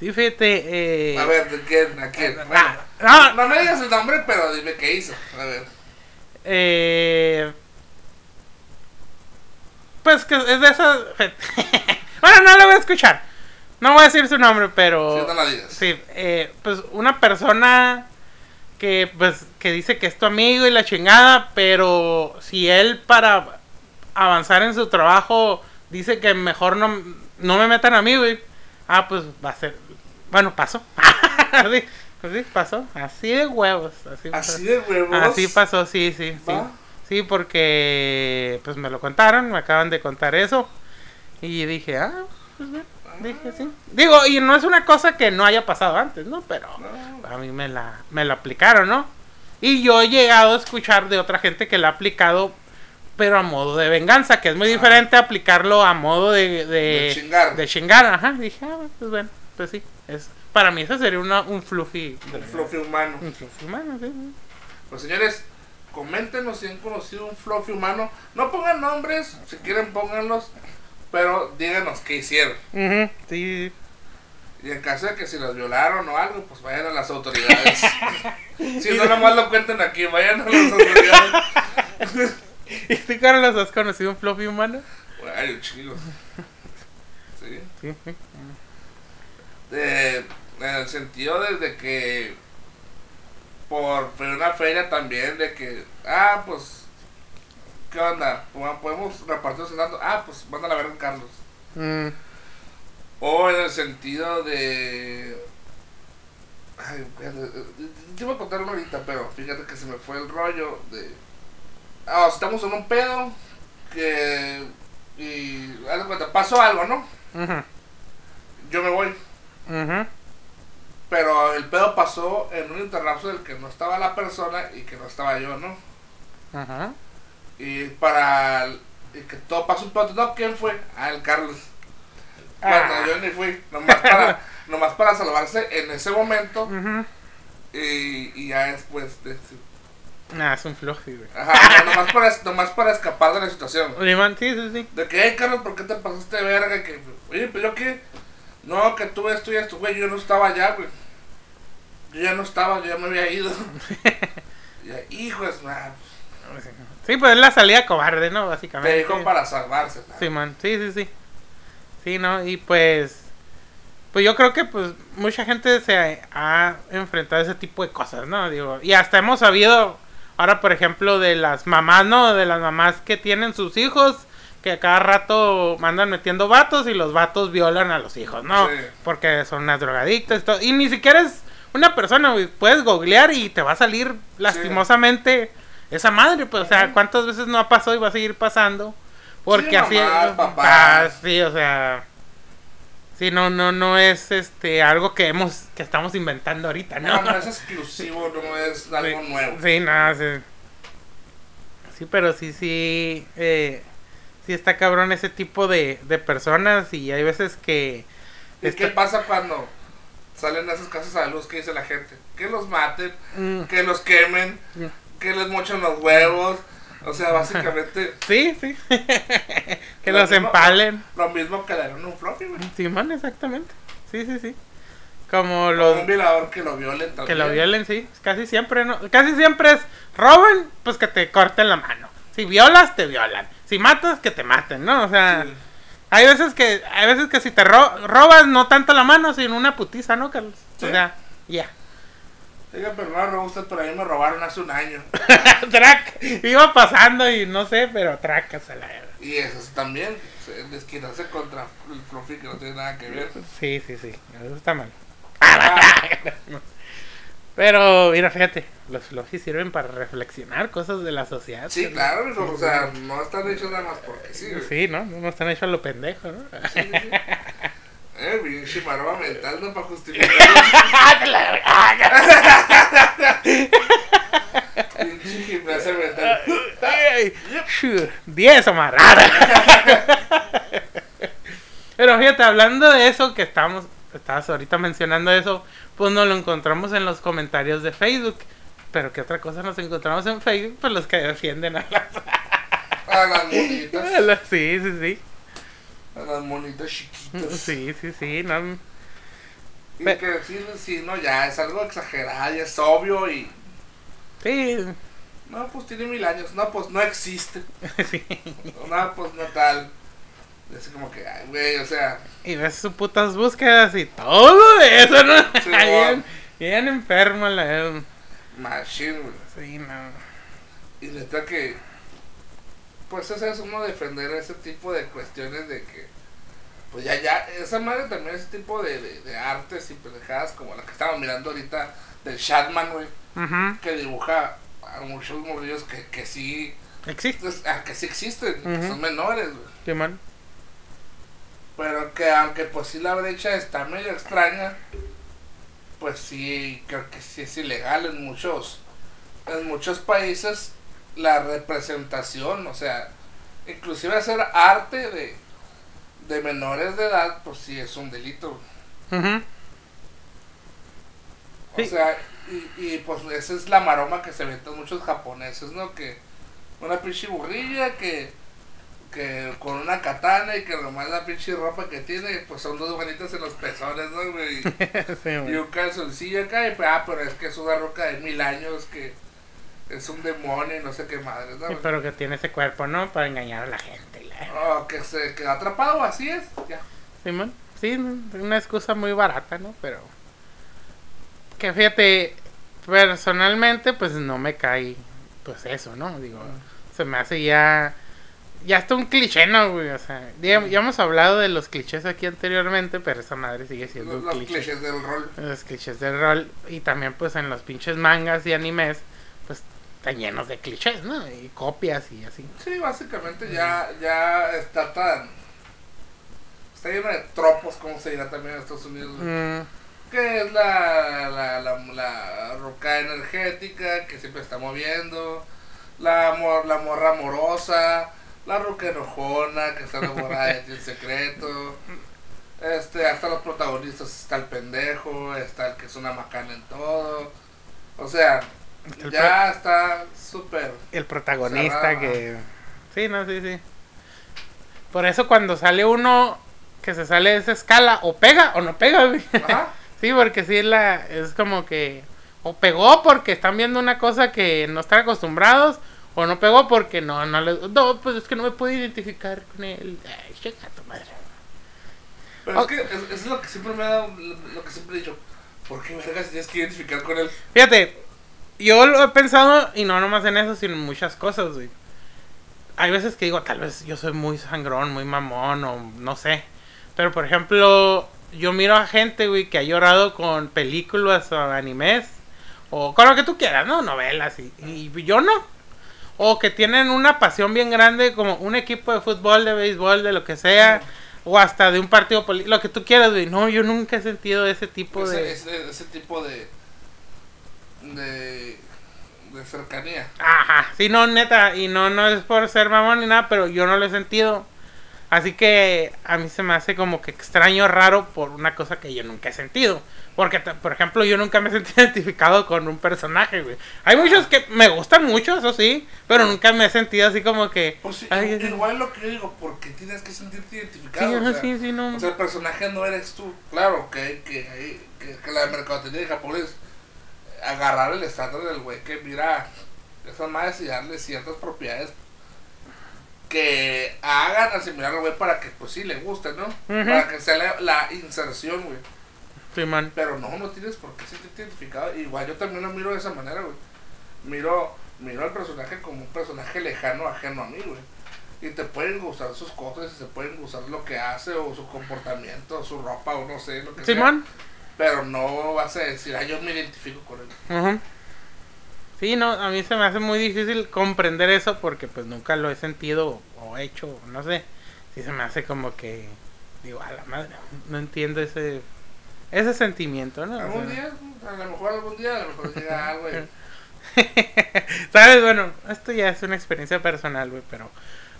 Sí, fíjate, eh...
A ver, ¿de quién? ¿A quién?
ah,
Bueno,
no,
no me digas el nombre, pero dime qué hizo. A ver.
Eh, pues que es de esas. bueno, no lo voy a escuchar. No voy a decir su nombre, pero.
Si no la digas.
Sí, eh, pues una persona que pues que dice que es tu amigo y la chingada, pero si él para avanzar en su trabajo dice que mejor no, no me metan a mí, güey. Ah, pues va a ser. Bueno, pasó. sí, pues sí, pasó. Así de huevos. Así.
Así de huevos.
Así pasó, sí, sí, sí.
¿Va?
Sí, porque pues me lo contaron, me acaban de contar eso. Y dije, ah, pues bueno, dije sí. Digo, y no es una cosa que no haya pasado antes, ¿no? Pero
No.
a mí me la, me la aplicaron, ¿no? Y yo he llegado a escuchar de otra gente que la ha aplicado, pero a modo de venganza, que es muy diferente aplicarlo a modo de... De,
De chingar.
de chingar, ajá. Dije, ah, pues bueno, pues sí. Es, para mí eso sería una, un fluffy.
El fluffy humano.
Un fluffy humano, sí. sí.
Pues señores, coméntenos si han conocido un fluffy humano. No pongan nombres, si quieren pónganlos, pero díganos qué hicieron.
Ujú, sí.
Y en caso de que si los violaron o algo, pues vayan a las autoridades. si no, nomás lo cuenten aquí, vayan a las autoridades.
¿Y tú, Carlos, has conocido un fluffy humano?
Chido. Sí.
Sí, sí.
Eh, en el sentido desde que por una feria también de que ah pues qué onda podemos repartirnos tanto ah pues manda a ver a Carlos.
Mm,
o en el sentido de ay eh, te iba a contar uno ahorita pero fíjate que se me fue el rollo de ah estamos en un pedo que y haz de cuenta pasó algo no yo me voy
ujú.
Pero el pedo pasó en un interlapso del que no estaba la persona y que no estaba yo, ¿no?
Ajá.
Y para el- y que todo pasó un pedo, no, ¿quién fue? Ah, el Carlos.
Ah.
Yo ni fui, nomás para, nomás para salvarse en ese momento
Ujú.
y, y ya después de
Ah, es un fluffy, güey.
Ajá, no, nomás, para, nomás para escapar de la situación.
Sí, sí, sí.
De que, hey Carlos, ¿por qué te pasaste de verga? Que, oye, pues yo qué. No, que tú esto y esto, güey, yo no estaba allá, güey. Yo ya no estaba, yo ya me había ido. ya, hijo es nada.
Sí, pues es la salida cobarde, ¿no? Básicamente.
Te dijo para salvarse. ¿no?
Sí, man. Sí, sí, sí. Sí, ¿no? Y pues... Pues yo creo que pues mucha gente se ha enfrentado a ese tipo de cosas, ¿no? Digo, y hasta hemos sabido ahora, por ejemplo, de las mamás, ¿no? De las mamás que tienen sus hijos, que a cada rato mandan metiendo vatos y los vatos violan a los hijos, ¿no?
Sí.
Porque son unas drogadictas y todo. Y ni siquiera es una persona, güey. Puedes googlear y te va a salir lastimosamente esa madre, pues, o sea, ¿cuántas veces no ha pasado y va a seguir pasando? Porque
Sí,
así
mamás,
ah,
papás.
sí, o sea, sí, no, no, no es este algo que hemos, que estamos inventando ahorita,
No,
¿no?
no es exclusivo, no es algo nuevo.
Sí, no, sí. Sí, pero sí, sí, eh, sí está cabrón ese tipo de, de personas y hay veces que...
¿Y
está-
qué pasa cuando salen esos casos a la luz? ¿Qué dice la gente? Que los maten,
Mm,
que los quemen,
Mm.
que les mochen los huevos. O sea, básicamente
Sí, sí. que
Lo
los
mismo-
empalen.
lo mismo que le dieron un floppy, güey.
Simón, exactamente. Sí, sí, sí. Como los
un violador que lo violen también.
que lo violen, sí. Casi siempre, ¿no? Casi siempre es roban, pues que te corten la mano. Si violas, te violan. Si matas, que te maten, ¿no? O sea,
Sí.
hay veces que hay veces que si te ro- robas no tanto la mano, sino una putiza, ¿no, Carlos? O sea, ya.
Diga, pero no robó usted, pero a mí me robaron hace un año.
Track. Iba pasando y no sé, pero tracas la verga.
Y eso también, se- desquitarse contra el floppy que no tiene nada que ver.
Sí, sí, sí. Eso está mal.
Ah,
Pero, mira, fíjate, los flojis sirven para reflexionar cosas de la sociedad.
sí,
¿no?
claro, mijo, o sea, no están hechos nada más porque sí, güey.
Sí, ¿no? No están hechos a lo pendejo, ¿no?
Sí, sí, sí. Eh, bien chimaroma mental, no para justificar. Pinche gimnasia mental.
10 amarradas. Pero fíjate, hablando de eso que estamos, estabas ahorita mencionando eso, pues nos lo encontramos en los comentarios de Facebook. Pero ¿qué otra cosa nos encontramos en Facebook? Pues los que defienden a las...
A las monitas.
a las- Sí, sí, sí.
A las monitas chiquitas.
Sí, sí, sí. No,
Y que sí, sí, no, ya es algo exagerado, ya es obvio y.
sí,
No, pues tiene mil años. No, pues no existe.
sí.
No, pues no tal. Y así como que, ay, güey, o sea.
Y ves sus putas búsquedas y todo eso, ¿no?
Sí,
bien, bien enfermo la...
Machine, güey.
Sí, no.
Y neta que. Pues eso es uno defender ese tipo de cuestiones de que. Pues ya, ya, esa madre también ese tipo de, de, de artes y pendejadas como la que estamos mirando ahorita del Shatman, güey,
Ujú.
que dibuja a muchos morrillos que, que sí,
Existe.
pues, que sí existen, que son menores, güey.
Qué mal.
Pero que aunque pues sí la brecha está medio extraña, pues sí, creo que sí es ilegal en muchos, en muchos países la representación, o sea, inclusive hacer arte de, de menores de edad, pues sí es un delito.
Ujú.
O
Sí.
sea, y, y pues esa es la maroma que se inventan muchos japoneses, ¿no? Que una pinche burrilla que, que con una katana y que nomás la pinche ropa que tiene, pues son dos manitas en los pezones, ¿no, güey?
Sí,
Y un calzoncillo acá, y pues, ah, pero es que es una roca de mil años, que es un demonio y no sé qué madre, ¿no?
Sí, pero que tiene ese cuerpo, ¿no? Para engañar a la gente. la-
Oh, que se quedó atrapado, así es, ya.
Simón. Sí, no, una excusa muy barata, ¿no? Pero. Que fíjate, personalmente, pues no me cae, pues eso, ¿no? Digo, se me hace ya. Ya está un cliché, ¿no, güey? O sea, ya, ya hemos hablado de los clichés aquí anteriormente, pero esa madre sigue siendo
Los,
un
los
cliché.
clichés del rol.
Los clichés del rol. Y también, pues en los pinches mangas y animes, pues están llenos de clichés, ¿no? Y copias y así.
Sí, básicamente ya, ya está tan... Está lleno de tropos, como se dirá también en Estados Unidos.
Mm,
Que es la, la, la, la roca energética que siempre está moviendo. La, la morra amorosa. La roca enojona que está enamorada de ti en secreto. Este, hasta los protagonistas está el pendejo, está el que es una macana en todo. O sea,
El
ya está súper.
el protagonista
Cerrado,
que... Sí, no, sí, sí. Por eso cuando sale uno que se sale de esa escala, o pega o no pega, güey.
Ajá.
Sí, porque sí la, es como que o pegó porque están viendo una cosa que no están acostumbrados, o no pegó porque no, no les, no, pues es que no me puedo identificar con él. Ay, chica tu madre.
Pero es que es- eso es lo que siempre me ha dado, lo, lo que siempre he dicho. ¿Por qué vergas tienes que identificar con él?
Fíjate, yo lo he pensado y no nomás en eso, sino en muchas cosas, güey. Hay veces que digo, tal vez yo soy muy sangrón, muy mamón o no sé. Pero por ejemplo, yo miro a gente, güey, que ha llorado con películas o animes o con lo que tú quieras, ¿no? Novelas y, y yo no. O que tienen una pasión bien grande como un equipo de fútbol, de béisbol, de lo que sea. O hasta de un partido político, lo que tú quieras, güey. No, yo nunca he sentido ese tipo
Ese,
de...
ese, ese tipo de, de. de cercanía.
Ajá, sí, no, neta, y no, no es por ser mamón ni nada, pero yo no lo he sentido. Así que a mí se me hace como que extraño, raro por una cosa que yo nunca he sentido. Porque, por ejemplo, yo nunca me he sentido identificado con un personaje, güey. Hay muchos que me gustan mucho, eso sí, pero nunca me he sentido así como que...
Pues sí,
ay,
igual lo que digo, porque tienes que sentirte
sí,
identificado.
ajá,
o sea,
sí, sí, no.
O sea, el personaje no eres tú. Claro que, que, que, que la mercadotecnia de Japón es agarrar el estándar del güey que mira esas madres y darle ciertas propiedades que hagan asimilar al güey para que pues sí le guste, ¿no? Para que sea la, la inserción, güey.
Sí, man.
Pero no, no tienes por qué sentirte identificado. Igual yo también lo miro de esa manera, güey. Miro, miro al personaje como un personaje lejano, ajeno a mí, güey. Y te pueden gustar sus cosas, y te pueden gustar lo que hace, o su comportamiento, o su ropa, o no sé, lo que sea.
Simón.
Pero no vas a decir, ah, yo me identifico con él.
Ajá. Sí, no, a mí se me hace muy difícil comprender eso porque pues nunca lo he sentido o hecho, no sé. Sí se me hace como que digo, a la madre, no entiendo ese ese sentimiento, ¿no? O
Algún
sea,
día, a lo mejor algún día, a lo mejor llega algo. y-
¿Sabes? Bueno, esto ya es una experiencia personal, güey, pero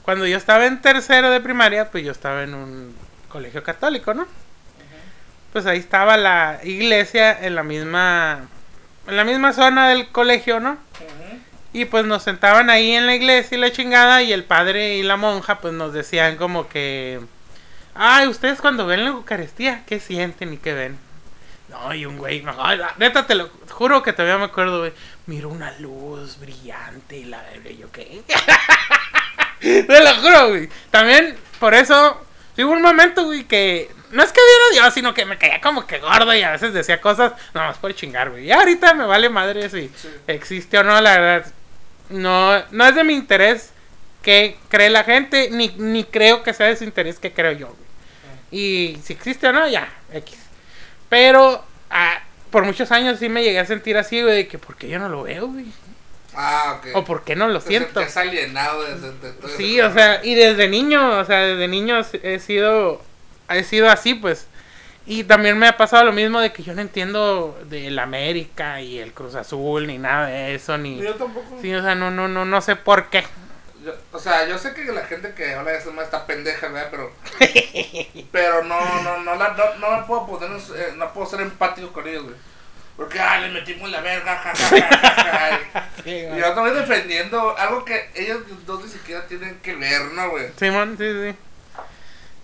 cuando yo estaba en tercero de primaria, pues yo estaba en un colegio católico, ¿no? Pues ahí estaba la iglesia en la misma en la misma zona del colegio, ¿no? Y pues nos sentaban ahí en la iglesia y la chingada y el padre y la monja pues nos decían como que, ay, ustedes cuando ven la Eucaristía, ¿qué sienten y qué ven? No, y un güey, neta te lo juro que todavía me acuerdo, güey, miro una luz brillante y la verga, yo qué. te lo juro, güey. También por eso, sí hubo un momento, güey, que no es que viera Dios, sino que me caía como que gordo y a veces decía cosas nomás por chingar, güey. Y ahorita me vale madre si
Sí.
existe o no, la verdad. No, no es de mi interés que cree la gente, ni, ni creo que sea de su interés que creo yo, güey. Y si existe o no, ya, X. Pero ah, por muchos años sí me llegué a sentir así, güey, de que ¿por qué yo no lo veo, güey?
Ah, ok.
O ¿por qué no lo
Te
siento?
sentías alienado desde, de todo
Sí, o sea, y desde niño, o sea, desde niño he sido, he sido así, pues. Y también me ha pasado lo mismo de que yo no entiendo del América y el Cruz Azul, ni nada de eso, ni...
Yo tampoco.
Sí, o sea, no, no, no, no sé por qué.
Yo- o sea, yo sé que la gente que habla de eso más está pendeja, ¿verdad? Pero, pero no, no, no, la, no, no me puedo poner, eh, no puedo ser empático con ellos, güey. Porque, ah, le metimos la verga, ja, ja, ja, ja, ja. Y yo estoy defendiendo algo que ellos dos ni siquiera tienen que ver, ¿no, güey?
Simón, sí, sí.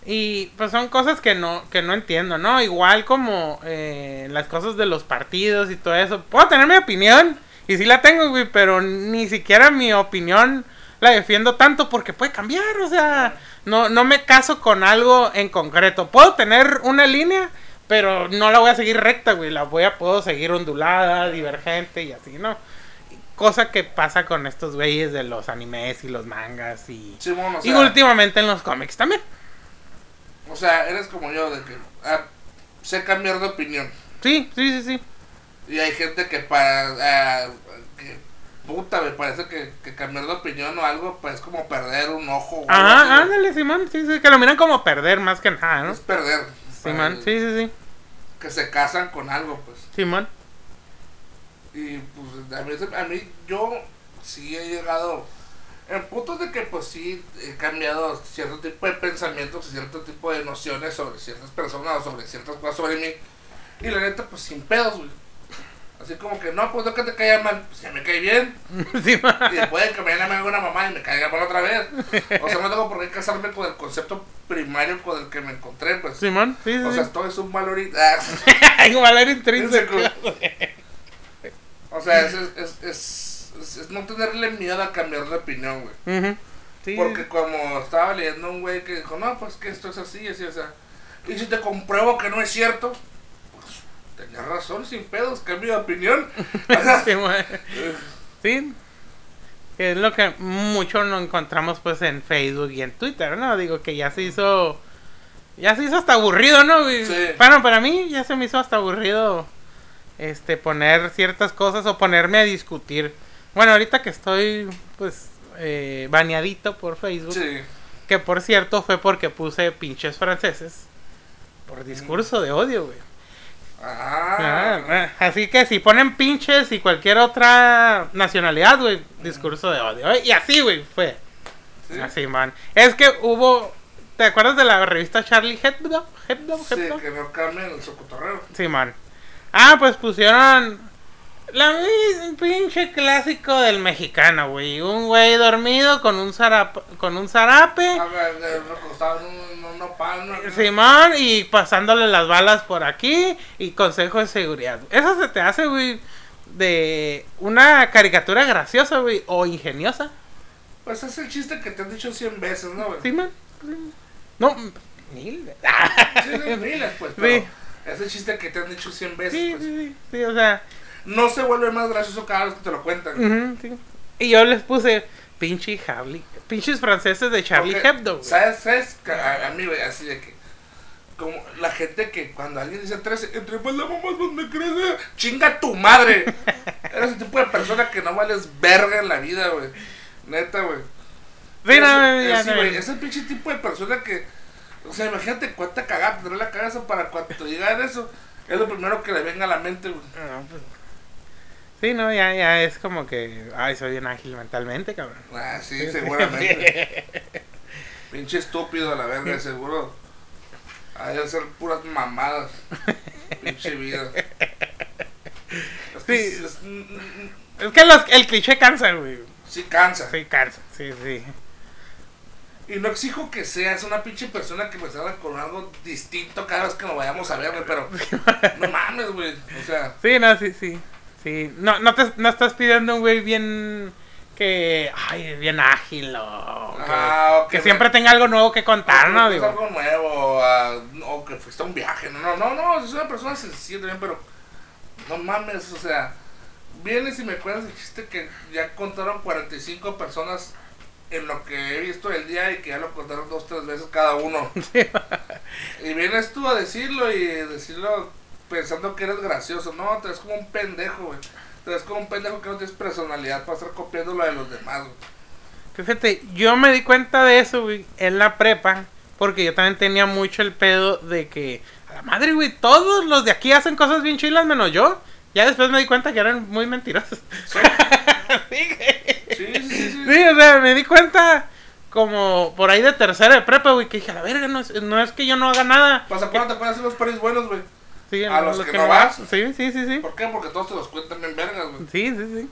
Y pues son cosas que no, que no entiendo, ¿no? Igual como eh, las cosas de los partidos y todo eso. Puedo tener mi opinión, y sí la tengo, güey, pero ni siquiera mi opinión la defiendo tanto porque puede cambiar, o sea, no, no me caso con algo en concreto. Puedo tener una línea, pero no la voy a seguir recta, güey, la voy a, puedo seguir ondulada, divergente y así, ¿no? Cosa que pasa con estos güeyes de los animes y los mangas y...
O
Y últimamente en los cómics también.
O sea, eres como yo, de que ah, sé cambiar de opinión.
Sí, sí, sí, sí.
Y hay gente que para, ah, que, puta, me parece que, que cambiar de opinión o algo, pues es como perder un ojo. o algo así,
Ajá,
güey.
ándale, Simón. Sí, sí, que lo miran como perder más que nada, ¿no?
Es perder.
Simón, sí, sí, sí.
Que se casan con algo, pues.
Simón.
Y pues a mí, a mí yo sí he llegado en puntos de que pues sí he cambiado cierto tipo de pensamientos y cierto tipo de nociones sobre ciertas personas o sobre ciertas cosas sobre mí. Y la neta pues sin pedos, güey. Así como que, no, pues no que te caiga mal, pues ya me cae bien.
Sí.
Y después de que mañana me haga una mamá y me caiga mal otra vez. O sea, no tengo por qué casarme con el concepto primario con el que me encontré, pues.
Simón, sí, sí.
O sea, todo es un valor.
Hay un valor intrínseco.
O sea, es, es, es, es- es- es no tenerle miedo a cambiar de opinión, güey.
Sí.
Porque como estaba leyendo un güey que dijo, no, pues que esto es así, así, o sea. Y si te compruebo que no es cierto, pues tenías razón, sin pedos, cambio de opinión.
Sí. Sí. Que es lo que mucho nos encontramos pues en Facebook y en Twitter, ¿no? Digo que ya se hizo. Ya se hizo hasta aburrido, ¿no?
Sí.
Bueno, para mí ya se me hizo hasta aburrido este poner ciertas cosas o ponerme a discutir. Bueno, ahorita que estoy pues eh, baneadito por Facebook,
sí.
que por cierto fue porque puse pinches franceses por discurso de odio, güey.
Ah,
Ah, ah, así que si ponen pinches y cualquier otra nacionalidad, güey, discurso de odio. ¿eh? Y así, güey, fue.
sí.
Así, man. Es que hubo. ¿Te acuerdas de la revista Charlie Hebdo? Hebdo,
Sí, que no cambien su cotorreo.
Sí, man. Ah, pues pusieron. La mi- pinche clásico del mexicano, güey. Un güey dormido con un zarape. Con un zarape.
¿no?
Simón, y pasándole las balas por aquí y consejo de seguridad. Eso se te hace, güey, de una caricatura graciosa, güey, o ingeniosa.
Pues es el chiste que te han dicho 100 veces, ¿no? güey?
Simón. No, mil.
Sí, sí, miles, pues.
Sí.
Es el chiste que te han dicho 100 veces.
Sí,
pues.
sí, sí, sí, o sea.
No se vuelve más gracioso cada vez que te lo cuentan.
sí. Y yo les puse pinche Charlie, pinches franceses de Charlie
Porque,
Hebdo.
¿Sabes? ¿Sabes? A, a mí, güey, así de que. Como la gente que cuando alguien dice 13, entre más la mamá me crece. ¡Chinga tu madre! Eres el tipo de persona que no vales verga en la vida, güey. Neta, güey.
Sí, no,
Es-
ya
es-
no,
güey, es el pinche tipo de persona que. O sea, imagínate cuánta cagada tendrá la cabeza para cuando digan eso. Es lo primero que le venga a la mente, güey.
no, pues, Sí, no, ya, ya es como que, ay, soy bien ágil mentalmente, cabrón.
Ah, sí, seguramente. Pinche estúpido a la verga, seguro. Ha de ser puras mamadas. Pinche vida. Es que
Sí.
es- mm, mm,
Es que los, el cliché cansa, güey.
sí cansa.
Sí, cansa, sí, sí.
Y no exijo que seas una pinche persona que me salga con algo distinto cada vez que nos vayamos a ver, güey, pero no mames, güey. O sea,
Sí, no, sí, sí. Sí, no, no, te, no estás pidiendo un güey bien que, ay, bien ágil o que,
ah, o
que
me-
siempre tenga algo nuevo que contar, ¿no?
que
Digo,
algo nuevo, ah, o que fuiste a un viaje. No, no, no, no, es una persona sencilla también, pero no mames, o sea, vienes y me cuentas el chiste que ya contaron 45 personas en lo que he visto el día y que ya lo contaron dos, tres veces cada uno. y vienes tú a decirlo y decirlo pensando que eres gracioso. No, te ves como un pendejo, güey. Te ves como un pendejo que no tienes personalidad para estar copiando lo de los demás, güey.
Fíjate, yo me di cuenta de eso, güey, en la prepa, porque yo también tenía mucho el pedo de que, a la madre, güey, todos los de aquí hacen cosas bien chilas menos yo. Ya después me di cuenta que eran muy mentirosos.
Sí,
Sí,
sí, sí, sí.
o sea, me di cuenta como por ahí de tercera de prepa, güey, que dije, a la verga, no es, no es que yo no haga nada.
Pasa, ¿cuándo te acuerdas de los paris buenos, güey?
Sí,
a los que no vas.
Sí, sí, sí, sí.
¿Por qué? Porque todos te los cuentan bien vergas, güey.
Sí, sí, sí.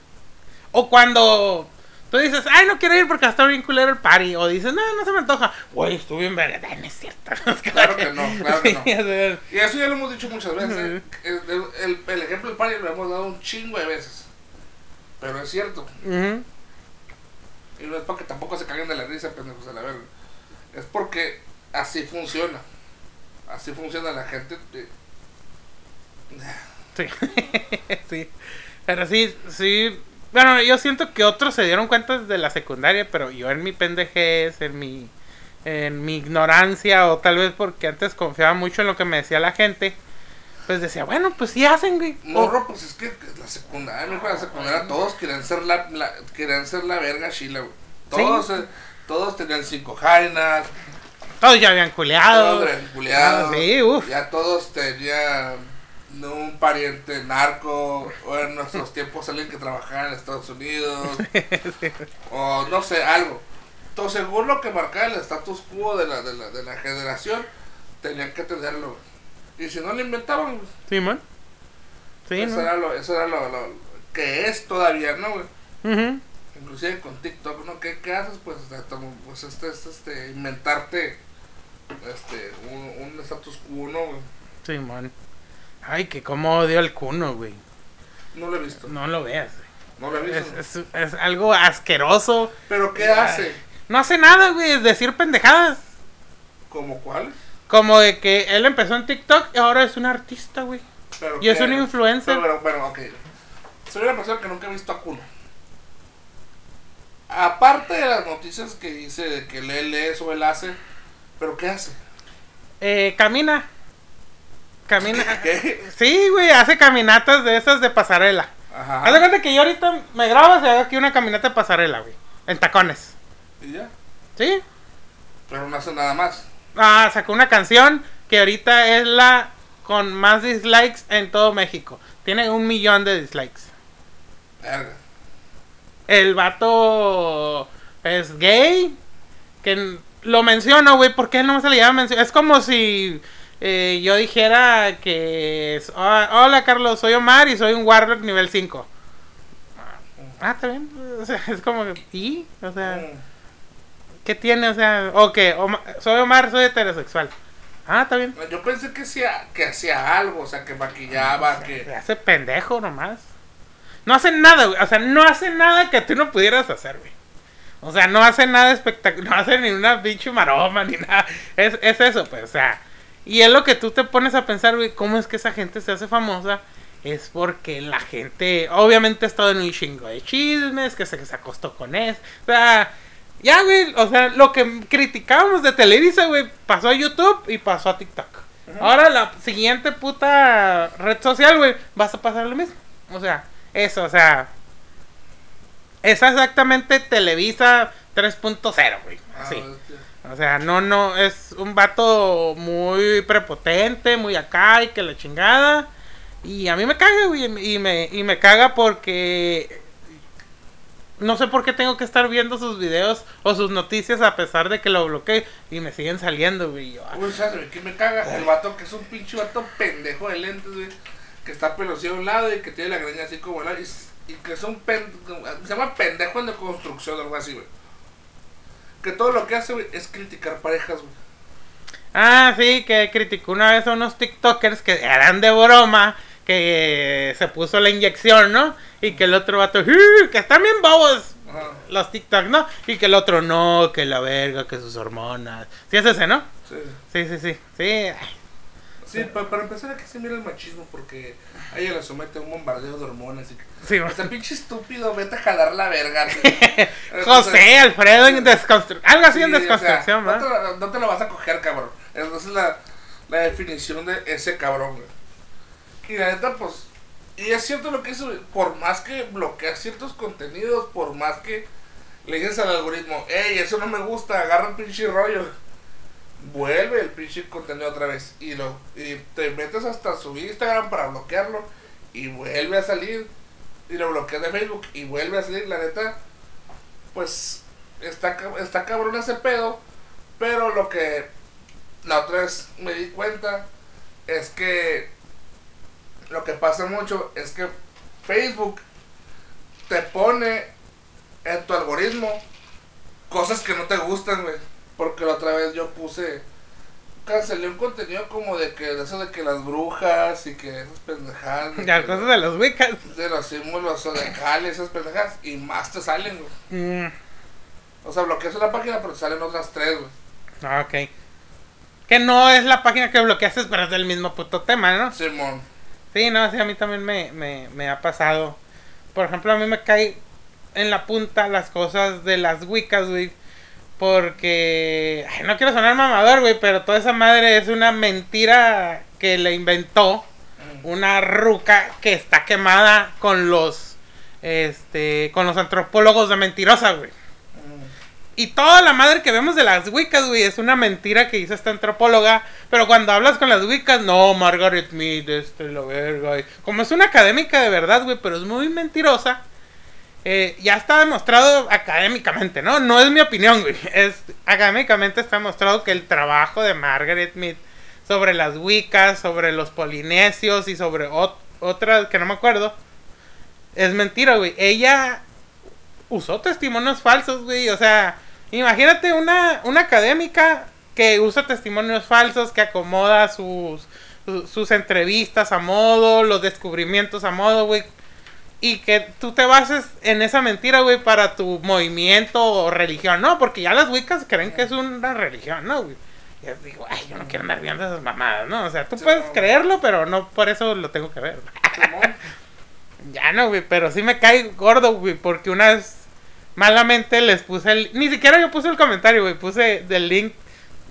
O cuando tú dices, ay, no quiero ir porque está bien culero el party. O dices, no, no se me antoja. Güey, estuve bien verga. Ay, No es cierto.
Claro que no, claro que no. Y eso ya lo hemos dicho muchas veces. ¿eh? El, el- ejemplo del party lo hemos dado un chingo de veces. Pero es cierto. Y no es para que tampoco se caguen de la risa, pendejos, a la verga. Es porque así funciona. Así funciona la gente. de-
Sí. sí. Pero sí, sí. Bueno, yo siento que otros se dieron cuenta desde la secundaria, pero yo en mi pendejez, en mi, en mi ignorancia, o tal vez porque antes confiaba mucho en lo que me decía la gente, pues decía, bueno, pues sí hacen, güey.
Morro, pues es que la secundaria, la secundaria, todos querían ser la, la- querían ser la verga chila, güey. Todos,
Sí.
eh, todos tenían cinco jainas,
todos ya habían culeado.
todos eran culiados.
Ah, sí, uf.
Ya todos tenían un pariente narco, o en nuestros tiempos alguien que trabajaba en Estados Unidos, o no sé, algo. Entonces, según lo que marcaba el status quo de la, de la, de la generación, tenían que tenerlo. Y si no lo inventaban.
Sí, man. Sí,
eso,
¿no?
era lo, eso era lo, lo que es todavía, ¿no, güey? Inclusive con TikTok, ¿no? ¿Qué, qué haces? Pues, este, pues este, este, este, inventarte este, un, un status quo, ¿no, güey?
Simón. Ay, que cómo odio al cuno, güey.
No lo he visto.
No lo veas, güey.
No lo he
Es,
visto.
es, es algo asqueroso.
Pero ¿qué hace?
No hace nada, güey, es decir pendejadas.
¿Como cuál?
Como de que él empezó en TikTok y ahora es un artista, güey.
Pero
Y es un influencer.
Pero, bueno, bueno, ok. Soy una persona que nunca he visto a Kuno. Aparte de las noticias que dice de que él es o él hace, ¿pero qué hace?
Eh, camina. Camina.
¿Qué?
Sí, güey, hace caminatas de esas de pasarela.
Ajá.
Haz de cuenta que yo ahorita me grabas y hago aquí una caminata de pasarela, güey. En tacones.
Y ya.
¿Sí?
Pero no hace nada más.
Ah, sacó una canción que ahorita es la con más dislikes en todo México. Tiene un millón de dislikes.
Verga.
El vato es gay. Que lo menciono, güey, porque él no se le llama mención. Es como si eh, yo dijera que... es, "Ah, Hola, Carlos, soy Omar y soy un Warlock nivel 5. Ah, está bien. O sea, es como... ¿Y? O sea... ¿Qué tiene? O sea, o que Oma- soy Omar, soy heterosexual. Ah, está bien.
Yo pensé que hacía, que hacía algo, o sea, que maquillaba, que...
hace pendejo nomás. No hace nada, güey. O sea, no hace nada que tú no pudieras hacer, güey. O sea, no hace nada espectacular. No hace ni una pinche maroma ni nada. Es, es eso, pues, o sea. Y es lo que tú te pones a pensar, güey. ¿Cómo es que esa gente se hace famosa? Es porque la gente, obviamente, ha estado en un chingo de chismes, que se, que se acostó con eso. O sea, ya, güey. O sea, lo que criticábamos de Televisa, güey, pasó a YouTube y pasó a TikTok. Ahora la siguiente puta red social, güey, vas a pasar lo mismo. O sea, eso, o sea. Es exactamente Televisa 3.0, güey.
Ah,
Así. O sea, no, no, es un vato muy prepotente, muy acá y que la chingada. Y a mí me caga, güey, y me, y me caga porque no sé por qué tengo que estar viendo sus videos o sus noticias a pesar de que lo bloqueé y me siguen saliendo, güey. ah,
Uy, ¿sabes qué me caga? El vato que es un pinche vato pendejo de lentes, güey. Que está pelucido a un lado y que tiene la greña así como la. Y, y que es un pen, Se llama pendejo en de construcción o algo así, güey. Que todo lo que hace, güey, es criticar parejas, güey.
Ah, sí, que criticó una vez a unos TikTokers que eran de broma, que se puso la inyección, ¿no? Y que el otro vato, "Uh, que están bien bobos
Ajá.
los TikTok, ¿no? Y que el otro, no, que la verga, que sus hormonas. Sí, es ese, ¿no?
Sí.
Sí, sí, sí. Sí,
Sí, pa- para empezar aquí se mira el machismo porque a ella le somete a un bombardeo de hormonas y
sí.
Sea, pinche estúpido, vete a jalar la verga.
José Alfredo en desconstrucción. Algo así en
Sí, o sea,
desconstrucción,
no, te
¿verdad?
la, no te la vas a coger, cabrón. Esa es la, la definición de ese cabrón, güey. Y la neta, pues. Y es cierto lo que hizo, por más que bloqueas ciertos contenidos, por más que le dices al algoritmo, hey, eso no me gusta, agarra pinche rollo. Vuelve el pinche contenido otra vez. Y, lo, y te metes hasta su Instagram para bloquearlo. Y vuelve a salir. Y lo bloqueas de Facebook. Y vuelve a salir. La neta, pues está, está cabrón ese pedo. Pero lo que la otra vez me di cuenta es que lo que pasa mucho es que Facebook te pone en tu algoritmo cosas que no te gustan, güey. Porque la otra vez yo puse, cancelé un contenido como de que, de eso de que las brujas y que esas pendejadas. de
Las cosas de los Wiccas.
de los símbolos zodiacales, esas pendejadas, y más te salen, güey.
Mm,
O sea, bloqueas una página, pero te salen otras tres, güey.
ah, ok. Que no es la página que bloqueaste, pero es del mismo puto tema, ¿no?
Simón.
Sí, no, sí, a mí también me, me, me ha pasado. Por ejemplo, a mí me cae en la punta las cosas de las Wiccas, güey. Porque, ay, no quiero sonar mamador, güey, pero toda esa madre es una mentira que le inventó una ruca que está quemada con los, este, con los antropólogos de mentirosa, güey. Y toda la madre que vemos de las Wiccas, güey, es una mentira que hizo esta antropóloga. Pero cuando hablas con las Wiccas, no, Margaret Mead, este, la verga. y- Como es una académica de verdad, güey, pero es muy mentirosa. Eh, ya está demostrado académicamente, ¿no? No es mi opinión, güey. Es, académicamente está demostrado que el trabajo de Margaret Mead sobre las Wiccas, sobre los polinesios y sobre ot- otra que no me acuerdo, es mentira, güey. Ella usó testimonios falsos, güey. O sea, imagínate una, una académica que usa testimonios falsos, que acomoda sus, sus entrevistas a modo, los descubrimientos a modo, güey. Y que tú te bases en esa mentira, güey, para tu movimiento o religión, ¿no? Porque ya las wicas creen que es una religión, ¿no, güey? Y yo digo, ay, yo no quiero andar viendo esas mamadas, ¿no? O sea, tú
Sí,
puedes
no.
creerlo, pero no por eso lo tengo que ver. Ya no, güey, pero sí me cae gordo, güey, porque una vez malamente les puse el... Ni siquiera yo puse el comentario, güey, puse del link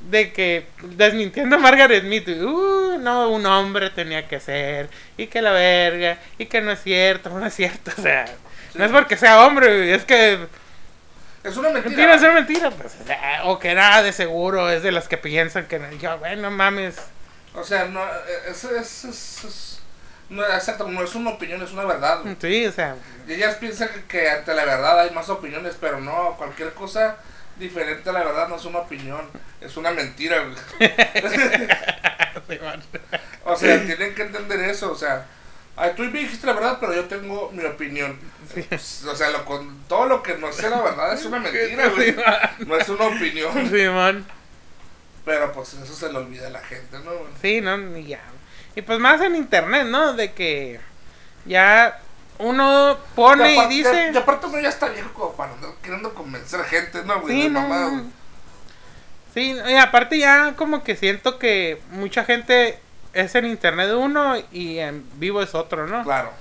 de que desmintiendo a Margaret güey, uh, no, un hombre tenía que ser, y que la verga, y que no es cierto, no es cierto, o sea, no es porque sea hombre, es que
Es una mentira.
tiene que ser mentira, pues, o, sea, o que nada de seguro es de las que piensan que, yo, güey, no mames,
O sea, no, es, es, es, es- no, exacto, no es una opinión, es una verdad. güey.
sí, o sea,
Y ellas piensan que ante la verdad hay más opiniones, pero no, cualquier cosa diferente a la verdad no es una opinión, es una mentira. güey. O sea, tienen que entender eso, o sea, ay, tú me dijiste la verdad, pero yo tengo mi opinión. O sea, lo, con todo lo que no sea la verdad es una mentira, güey.
Sí.
No es una opinión.
Sí, man.
Pero pues eso se le olvida a la gente, ¿no?
Sí, no, y ya. Y pues más en internet, ¿no? De que ya uno pone y
aparte-
dice.
Y aparte uno ya está viejo como para andar queriendo convencer gente, ¿no, güey?
Sí, no.
güey.
Sí, y aparte ya como que siento que mucha gente es en internet uno y en vivo es otro, ¿no?
Claro.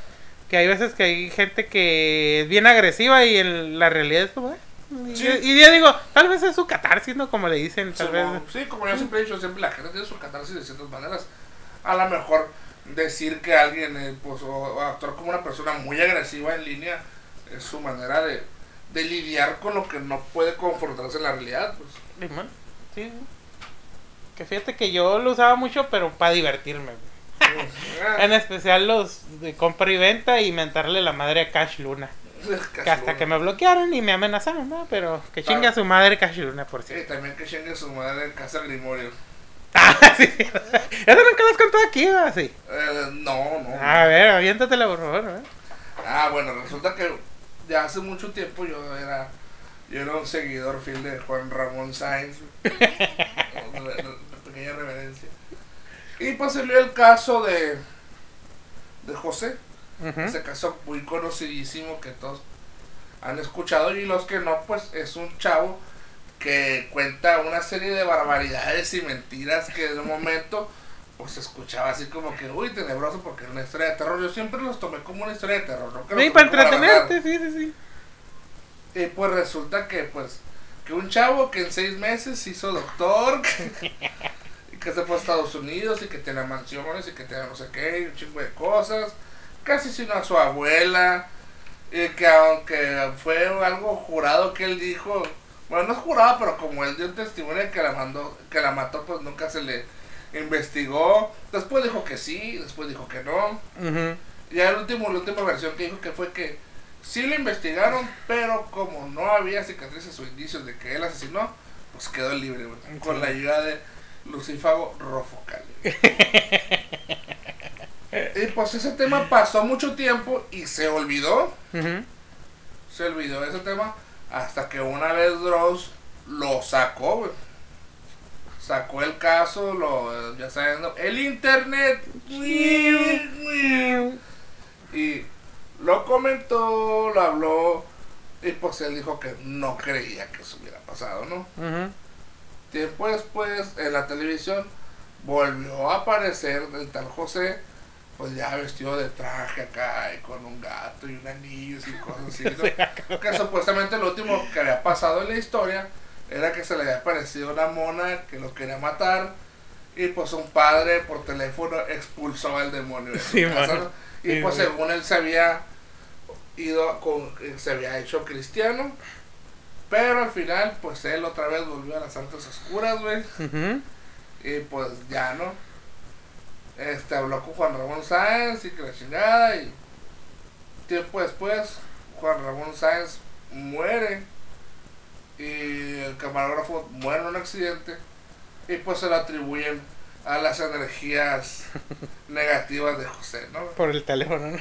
Que hay veces que hay gente que es bien agresiva y en la realidad es como... eh,
Sí.
y yo digo, tal vez es su catarsis, ¿no? Como le dicen, tal
Sí,
vez.
como- sí, como yo siempre he dicho, siempre la gente tiene su catarsis de ciertas maneras. A lo mejor decir que alguien, eh, pues, o, actuar como una persona muy agresiva en línea es su manera de, de lidiar con lo que no puede confrontarse en la realidad, pues.
Sí, sí. Que fíjate que yo lo usaba mucho, pero para divertirme. En especial los de compra y venta y mentarle la madre a Cash Luna. Que hasta que me bloquearon y me amenazaron, ¿no? Pero que chinga
Claro.
su madre Cash Luna, por
Sí,
cierto.
también que chingue su madre en casa Grimorio.
Ah, sí. Eso nunca lo has contado aquí.
Eh, no, no.
A ver, aviéntatela, por favor. ¿eh?
Ah, bueno, resulta que ya hace mucho tiempo yo era yo era un seguidor fiel de Juan Ramón Sáenz. una, una pequeña reverencia. Y pues salió el caso de de José,
Ujú.
ese caso muy conocidísimo que todos han escuchado y los que no, pues es un chavo que cuenta una serie de barbaridades y mentiras que en un momento pues se escuchaba así como que, uy, tenebroso porque era una historia de terror. Yo siempre los tomé como una historia de terror, ¿no?
Sí, para entretenerte, sí, sí, sí.
Y pues resulta que, pues, que un chavo que en seis meses se hizo doctor, que, y que se fue a Estados Unidos y que tiene mansiones y que tiene no sé qué, y un chingo de cosas, que asesinó a su abuela, y que aunque fue algo jurado que él dijo, bueno, no es jurado, pero como él dio un testimonio de que la mandó, que la mató, pues nunca se le investigó. Después dijo que sí, después dijo que no.
Ujú.
Y el último, la última versión que dijo que fue que sí lo investigaron, pero como no había cicatrices o indicios de que él asesinó, pues quedó libre, güey, con la ayuda de Lucífago Rofocal. y pues ese tema pasó mucho tiempo y se olvidó, se olvidó ese tema, hasta que una vez Dross lo sacó, güey. Sacó el caso, lo, ya saben, ¿no? el internet. Y lo comentó, lo habló. Y pues él dijo que no creía que eso hubiera pasado, ¿no?
Ujú.
Tiempo después, en la televisión, volvió a aparecer el tal José, pues ya vestido de traje acá, y con un gato y un anillo y cosas así, ¿no? que supuestamente lo último que había pasado en la historia era que se le había aparecido una mona que lo quería matar. Y pues un padre por teléfono expulsó al demonio de su
Sí,
casa. Y
Sí,
pues según él se había ido con, se había hecho cristiano. Pero al final, pues él otra vez volvió a las artes oscuras, güey. Y pues ya, ¿no? Este habló con Juan Ramón Sáenz y que la chingada. Y tiempo después, Juan Ramón Sáenz muere. Y el camarógrafo muere en un accidente. Y pues se le atribuyen a las energías negativas de José, ¿no?
Por el teléfono, ¿no?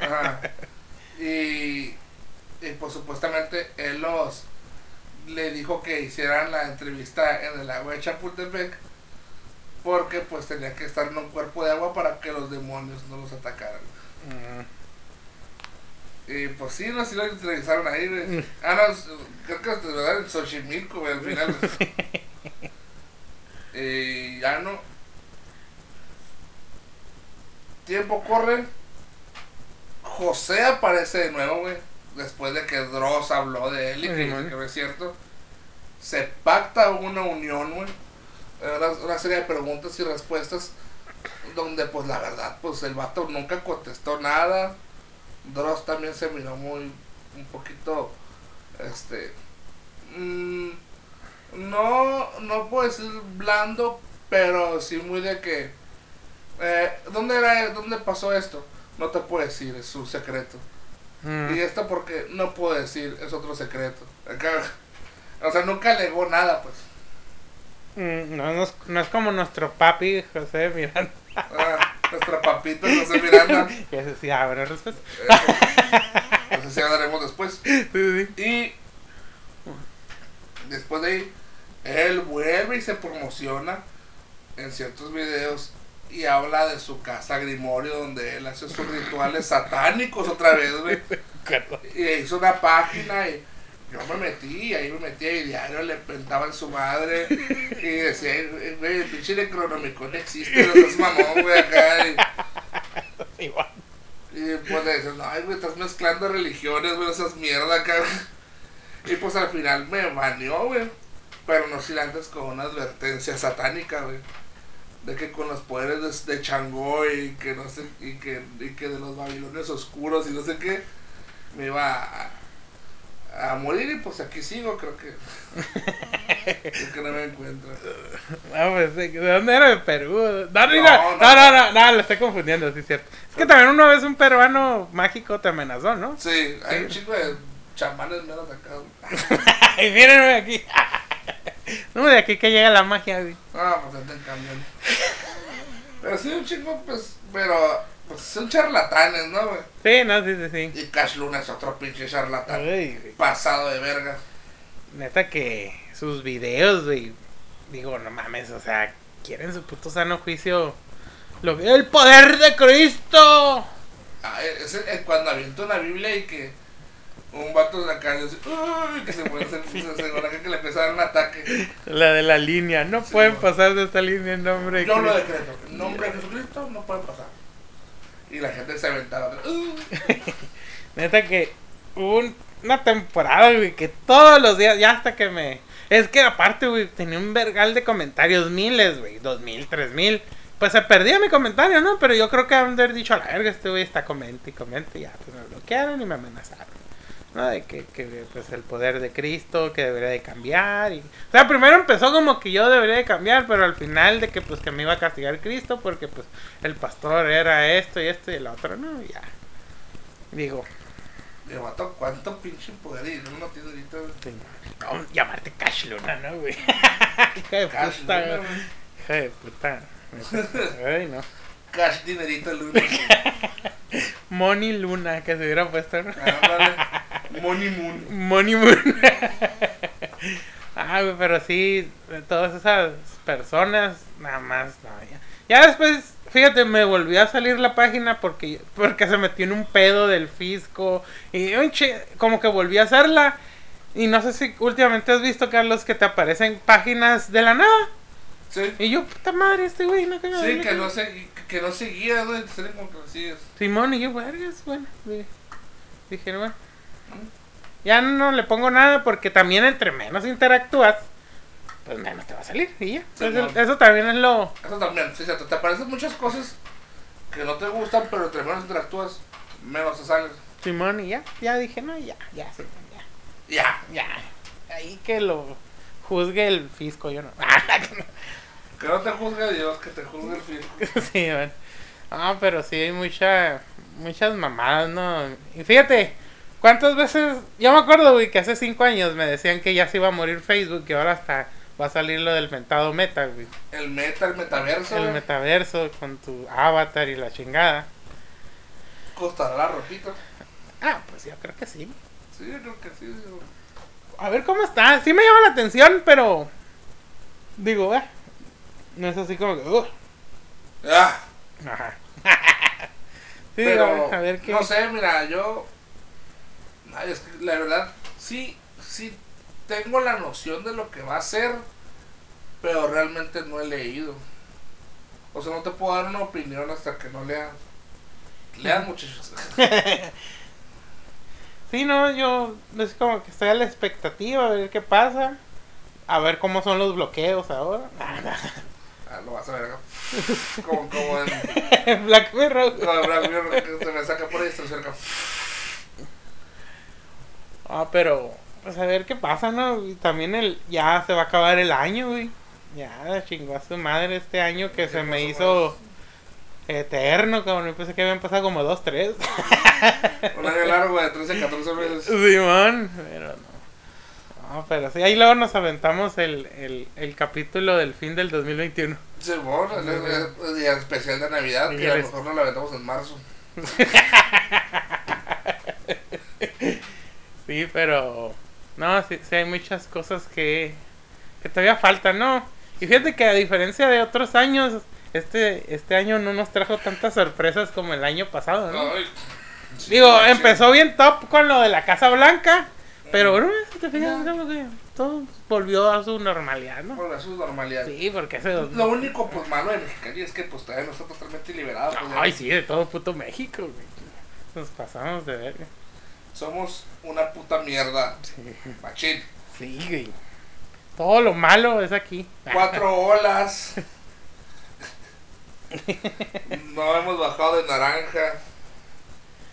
Ajá. Y, y pues supuestamente él los le dijo que hicieran la entrevista en el agua de Chapultepec porque pues tenía que estar en un cuerpo de agua para que los demonios no los atacaran.
Mm.
Y pues sí, no, sí lo entrevistaron ahí, güey. Ah, no, creo que lo dan en Xochimilco, güey, al final. Y ya no. Tiempo corre. José aparece de nuevo, güey. Después de que Dross habló de él y que no es cierto. Se pacta una unión, güey. Una, una serie de preguntas y respuestas. Donde, pues la verdad, pues el vato nunca contestó nada. Dross también se miró muy. Un poquito. Este. mm, no, no puedo decir blando, pero sí muy de que. Eh, ¿Dónde era? ¿Dónde pasó esto? No te puedo decir, es un secreto.
Mm.
Y esto porque no puedo decir, es otro secreto. Acá- o sea, nunca alegó nada, pues.
Mm, No, no es, no es como nuestro papi José Miranda.
Ah, nuestra papita José Miranda.
Que ese sí abre respeto.
eh, no sé si hablaremos después.
Sí, sí.
Y después de ahí, él vuelve y se promociona en ciertos videos y habla de su casa Grimorio, donde él hace sus rituales satánicos otra vez, güey. Y hizo una página y yo me metí, ahí me metí y diario le pentaba en su madre y decía, güey, el pinche Necronomicon existe, no seas mamón, güey, acá. Y, y pues le no, ay, güey, estás mezclando religiones, güey, esas mierda acá. Y pues al final me baneó, güey. Pero no sin antes con una advertencia satánica, güey. De que con los poderes de, de Changó y que no sé, y que, y que de los babilonios oscuros y no sé qué, me iba a, a morir y pues aquí sigo, creo que. creo que no me encuentro.
No, pues, ¿de de dónde era? De Perú. No, no, no,
No,
no, lo estoy confundiendo, sí es cierto. Es que también una vez un peruano mágico te amenazó, ¿no?
Sí, hay un chico de chamanes menos acá.
Y mírenme aquí. No, de aquí que llega la magia, güey.
Ah, pues andan cambiando. Pero sí, un chico, pues, pero, pues son charlatanes, ¿no, güey?
Sí, no, sí, sí, sí.
Y Cash Luna es otro pinche charlatán.
Ay.
Pasado de verga.
Neta que sus videos, güey. Digo, no mames, o sea, quieren su puto sano juicio. Lo que el poder de Cristo.
Ah, es el- el cuando avienta una Biblia y que un vato de acá dice, uy, que se puede hacer, se, se, se- que le empieza a dar un ataque.
La de la línea. No
Sí,
pueden pasar de esta línea en nombre de
Yo lo
Cristo.
decreto, en nombre de Jesucristo no puede pasar. Y la gente se aventaba. "Uh".
Neta que un- una temporada, güey, que todos los días, ya hasta que me... Es que aparte, güey, tenía un vergal de comentarios, miles, güey, dos mil, tres mil. Pues se perdía mi comentario, ¿no? Pero yo creo que han de haber dicho a la verga, este güey está comente y comente, ya, pues me bloquearon y me amenazaron. ¿No? De que, que, pues el poder de Cristo, que debería de cambiar. Y... O sea, primero empezó como que yo debería de cambiar, pero al final de que pues que me iba a castigar Cristo porque pues el pastor era esto y esto y el otro, ¿no? Y ya. Digo,
Digo, vato, ¿cuánto pinche poder? Y no tiene ahorita. güey.
No, llamarte Cash Luna, ¿no, güey? Hija de
Cash
puta,
Luna,
güey. Hija de puta. Ay, no.
Cash dinerito Luna.
Money Luna, que se hubiera puesto, ¿no?
Ándale. Money Moon.
Money Moon. ah, güey, pero sí, todas esas personas, nada más, no, ya. Ya después, fíjate, me volvió a salir la página porque, porque se metió en un pedo del fisco. Y como que volví a hacerla. Y no sé si últimamente has visto, Carlos, que te aparecen páginas de la nada.
Sí.
Y yo, puta madre, este güey, no que
Sí, que no, se, que no seguía, ¿no? Salen como que.
Simón y yo, vergas, bueno. Dije, bueno. Ya no le pongo nada porque también entre menos interactúas, pues menos te va a salir y ya. Eso, eso también es lo...
Eso también, sí. Te aparecen muchas cosas que no te gustan, pero entre menos interactúas, menos te salen.
Simón y ya. Ya dije, no, ya, ya, Simón, ya.
Ya.
Ya. Ahí que lo juzgue el fisco, yo no.
Que no te juzgue Dios, que te juzgue el fisco.
sí, man. Ah, pero sí hay mucha, muchas mamadas, ¿no? Y fíjate, ¿cuántas veces? Yo me acuerdo, güey, que hace cinco años me decían que ya se iba a morir Facebook y ahora hasta va a salir lo del mentado meta, güey.
El meta, el metaverso.
El
güey.
metaverso con tu avatar y la chingada.
Costará la ropita.
Ah, pues yo creo que sí.
Sí, yo creo que sí. güey.
A ver cómo está. Sí me llama la atención, pero. Digo, eh. No es así como que. uh,
Ah,
Ajá. sí,
pero
digo, a ver qué.
no sé, mira, yo ay, es que la verdad sí sí tengo la noción de lo que va a ser, pero realmente no he leído. O sea, no te puedo dar una opinión hasta que no lea. Lean muchachos.
Sí, no, yo es como que estoy a la expectativa a ver qué pasa. A ver cómo son los bloqueos ahora.
Ah, lo vas a ver acá. Como, como en
Black Mirror.
en Black Mirror, se me saca por distracción.
Ah, pero pues a ver qué pasa, ¿no? Y también el ya se va a acabar el año, güey. Ya chingó a su madre este año que se me hizo eterno, cabrón. Yo pensé que habían pasado como dos, tres.
Un año largo de 13 a 14 meses.
Simón, pero no. No, pero sí, ahí luego nos aventamos el, el, el capítulo del fin del 2021.
Sí, bueno, el, el- el día especial de Navidad,
Y
que a lo mejor no lo aventamos en marzo.
Sí, pero no, sí, sí hay muchas cosas que, que todavía faltan, ¿no? Y fíjate que a diferencia de otros años, este, este año no nos trajo tantas sorpresas como el año pasado, ¿no?
Ay, sí,
Digo, empezó bien top con lo de la Casa Blanca, pero no, si te fijas, que todo volvió a su normalidad, ¿no?
Bueno, eso es normalidad.
Sí, porque ese...
Lo único pues malo de Mexicali es que pues todavía no está totalmente liberado. pues, ya
Ay, sí, de todo puto México, güey. Nos pasamos de verga.
Somos una puta mierda. Machín.
Sí, güey. Todo lo malo es aquí.
Cuatro olas. No hemos bajado de naranja.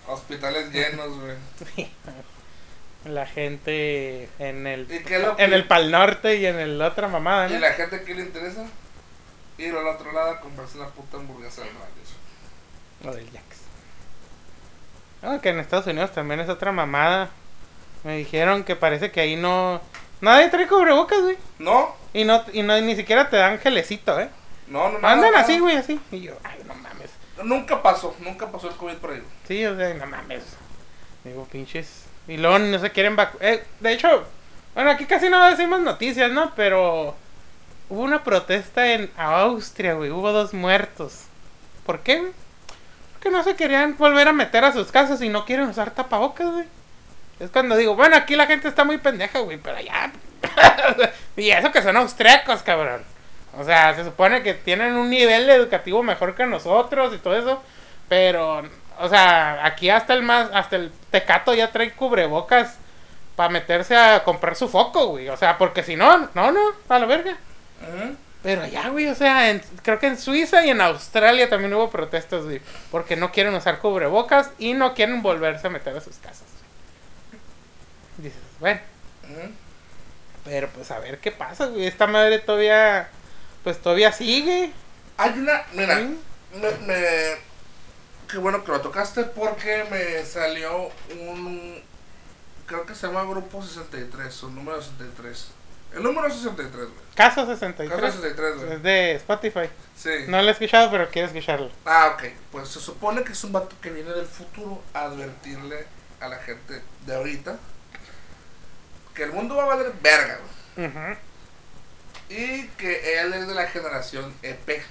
Hospitales llenos, güey.
La gente en el
¿Y que-
en el Pal Norte y en el otra mamada,
¿Y
¿no?
la gente que le interesa? Ir al otro lado a comprarse una puta hamburguesa de Rayos.
Lo del Jax. Ah, que en Estados Unidos también es otra mamada. Me dijeron que parece que ahí no nadie trae cubrebocas, güey.
No,
Y no y no ni siquiera te dan gelecito, ¿eh?
no, no.
Andan
nada,
así, güey, así. Y yo, ay, no mames.
Nunca pasó, nunca pasó el COVID por ahí.
Sí, o sea, no mames. Digo, pinches. Y luego no se quieren vacunar. Eh, de hecho, bueno, aquí casi no decimos noticias, ¿no? Pero hubo una protesta en Austria, güey. Hubo dos muertos. ¿Por qué, güey? Porque no se querían volver a meter a sus casas y no quieren usar tapabocas, güey. Es cuando digo, bueno, aquí la gente está muy pendeja, güey, pero allá. y eso que son austriacos, cabrón. O sea, se supone que tienen un nivel educativo mejor que nosotros y todo eso. Pero, o sea, aquí hasta el más, hasta el tecato ya trae cubrebocas para meterse a comprar su foco, güey. O sea, porque si no, no, no, a la verga.
Ujú.
Pero allá, güey, o sea, en- creo que en Suiza y en Australia también hubo protestas, güey. Porque no quieren usar cubrebocas y no quieren volverse a meter a sus casas. güey. Dices, bueno, pero pues a ver qué pasa, güey. Esta madre todavía, pues todavía sigue.
Hay una, mira,
¿sí?
me, me- qué bueno que lo tocaste porque me salió un, creo que se llama Grupo 63, o número 63. El número 63, güey.
Caso 63.
Caso 63, güey.
Es de Spotify.
Sí.
No lo he escuchado, pero quiero escucharlo.
Ah, ok. Pues se supone que es un vato que viene del futuro a advertirle a la gente de ahorita que el mundo va a valer verga, güey.
Ujú.
Y que él es de la generación EP.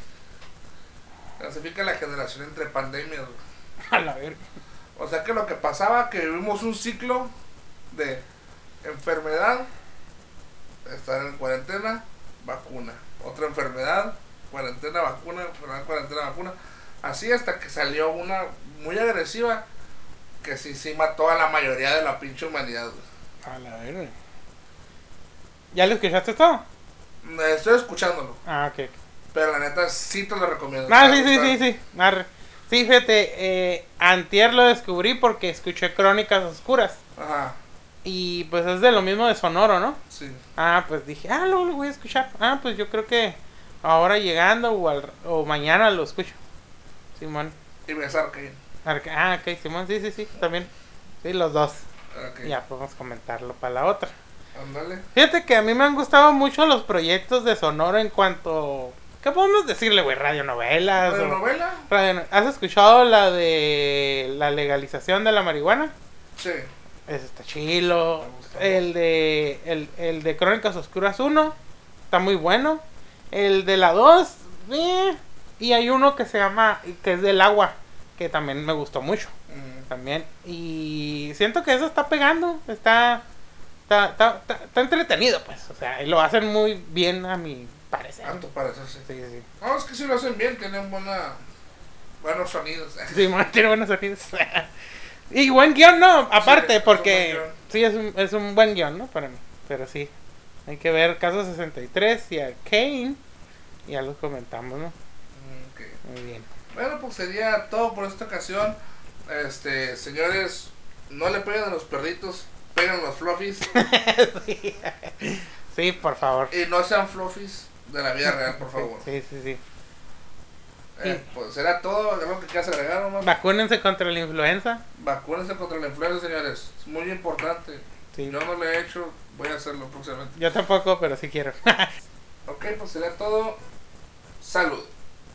Clasifica la generación entre pandemias, güey.
A la verga.
O sea que lo que pasaba, que vivimos un ciclo de enfermedad, estar en cuarentena, vacuna. Otra enfermedad, cuarentena, vacuna, enfermedad, cuarentena, vacuna. Así hasta que salió una muy agresiva que sí, sí mató a la mayoría de la pinche humanidad. güey.
A la verga. ¿Ya lo escuchaste todo?
Estoy escuchándolo,
Ah, ok.
pero la neta sí te lo recomiendo.
Ah, sí, sí, sí, sí. Arre. Sí, fíjate, eh, antier lo descubrí porque escuché Crónicas Oscuras.
Ajá,
Y pues es de lo mismo de Sonoro, ¿no?
sí.
Ah, pues dije, ah, luego lo voy a escuchar. Ah, pues yo creo que ahora llegando o, al- o mañana lo escucho. Simón.
Y besar que
Arca- Ah, ok, Simón, sí, sí, sí, también. Sí, los dos.
Ok.
Ya podemos comentarlo para la otra.
Ándale.
Fíjate que a mí me han gustado mucho los proyectos de Sonoro en cuanto... ¿Qué podemos decirle, güey? Radionovelas.
¿La
o- radio- ¿Has escuchado la de la legalización de la marihuana?
Sí.
Ese está chilo. El de, el, el de Crónicas Oscuras 1 está muy bueno. El de la 2, eh, y hay uno que se llama, que es del agua, que también me gustó mucho.
Mm,
También. Y siento que eso está pegando. Está, está, está, está- está entretenido, pues. O sea, y lo hacen muy bien a mi parecer.
A tu parecer, sí.
Sí, sí.
No, es que si lo hacen bien, tienen buena, buenos sonidos.
Sí, tiene buenos sonidos. y buen guion, ¿no? Aparte, porque sí, es un, es un buen guion, ¿no? Para mí. Pero sí, hay que ver Caso 63 y a Kane. Ya los comentamos, ¿no?
Mm, ok.
Muy bien.
Bueno, pues sería todo por esta ocasión. Este, señores, no le peguen a los perritos, peguen a los fluffies
sí. Sí, por favor.
y no sean fluffies de la vida real, por favor.
Sí, sí, sí.
Eh, pues será todo, algo que quieras agregar, nomás.
Vacúnense contra la influenza.
Vacúnense contra la influenza, señores. Es muy importante.
Sí.
Yo no lo he hecho, voy a hacerlo próximamente.
Yo tampoco, pero sí quiero.
Ok, pues será todo. Salud.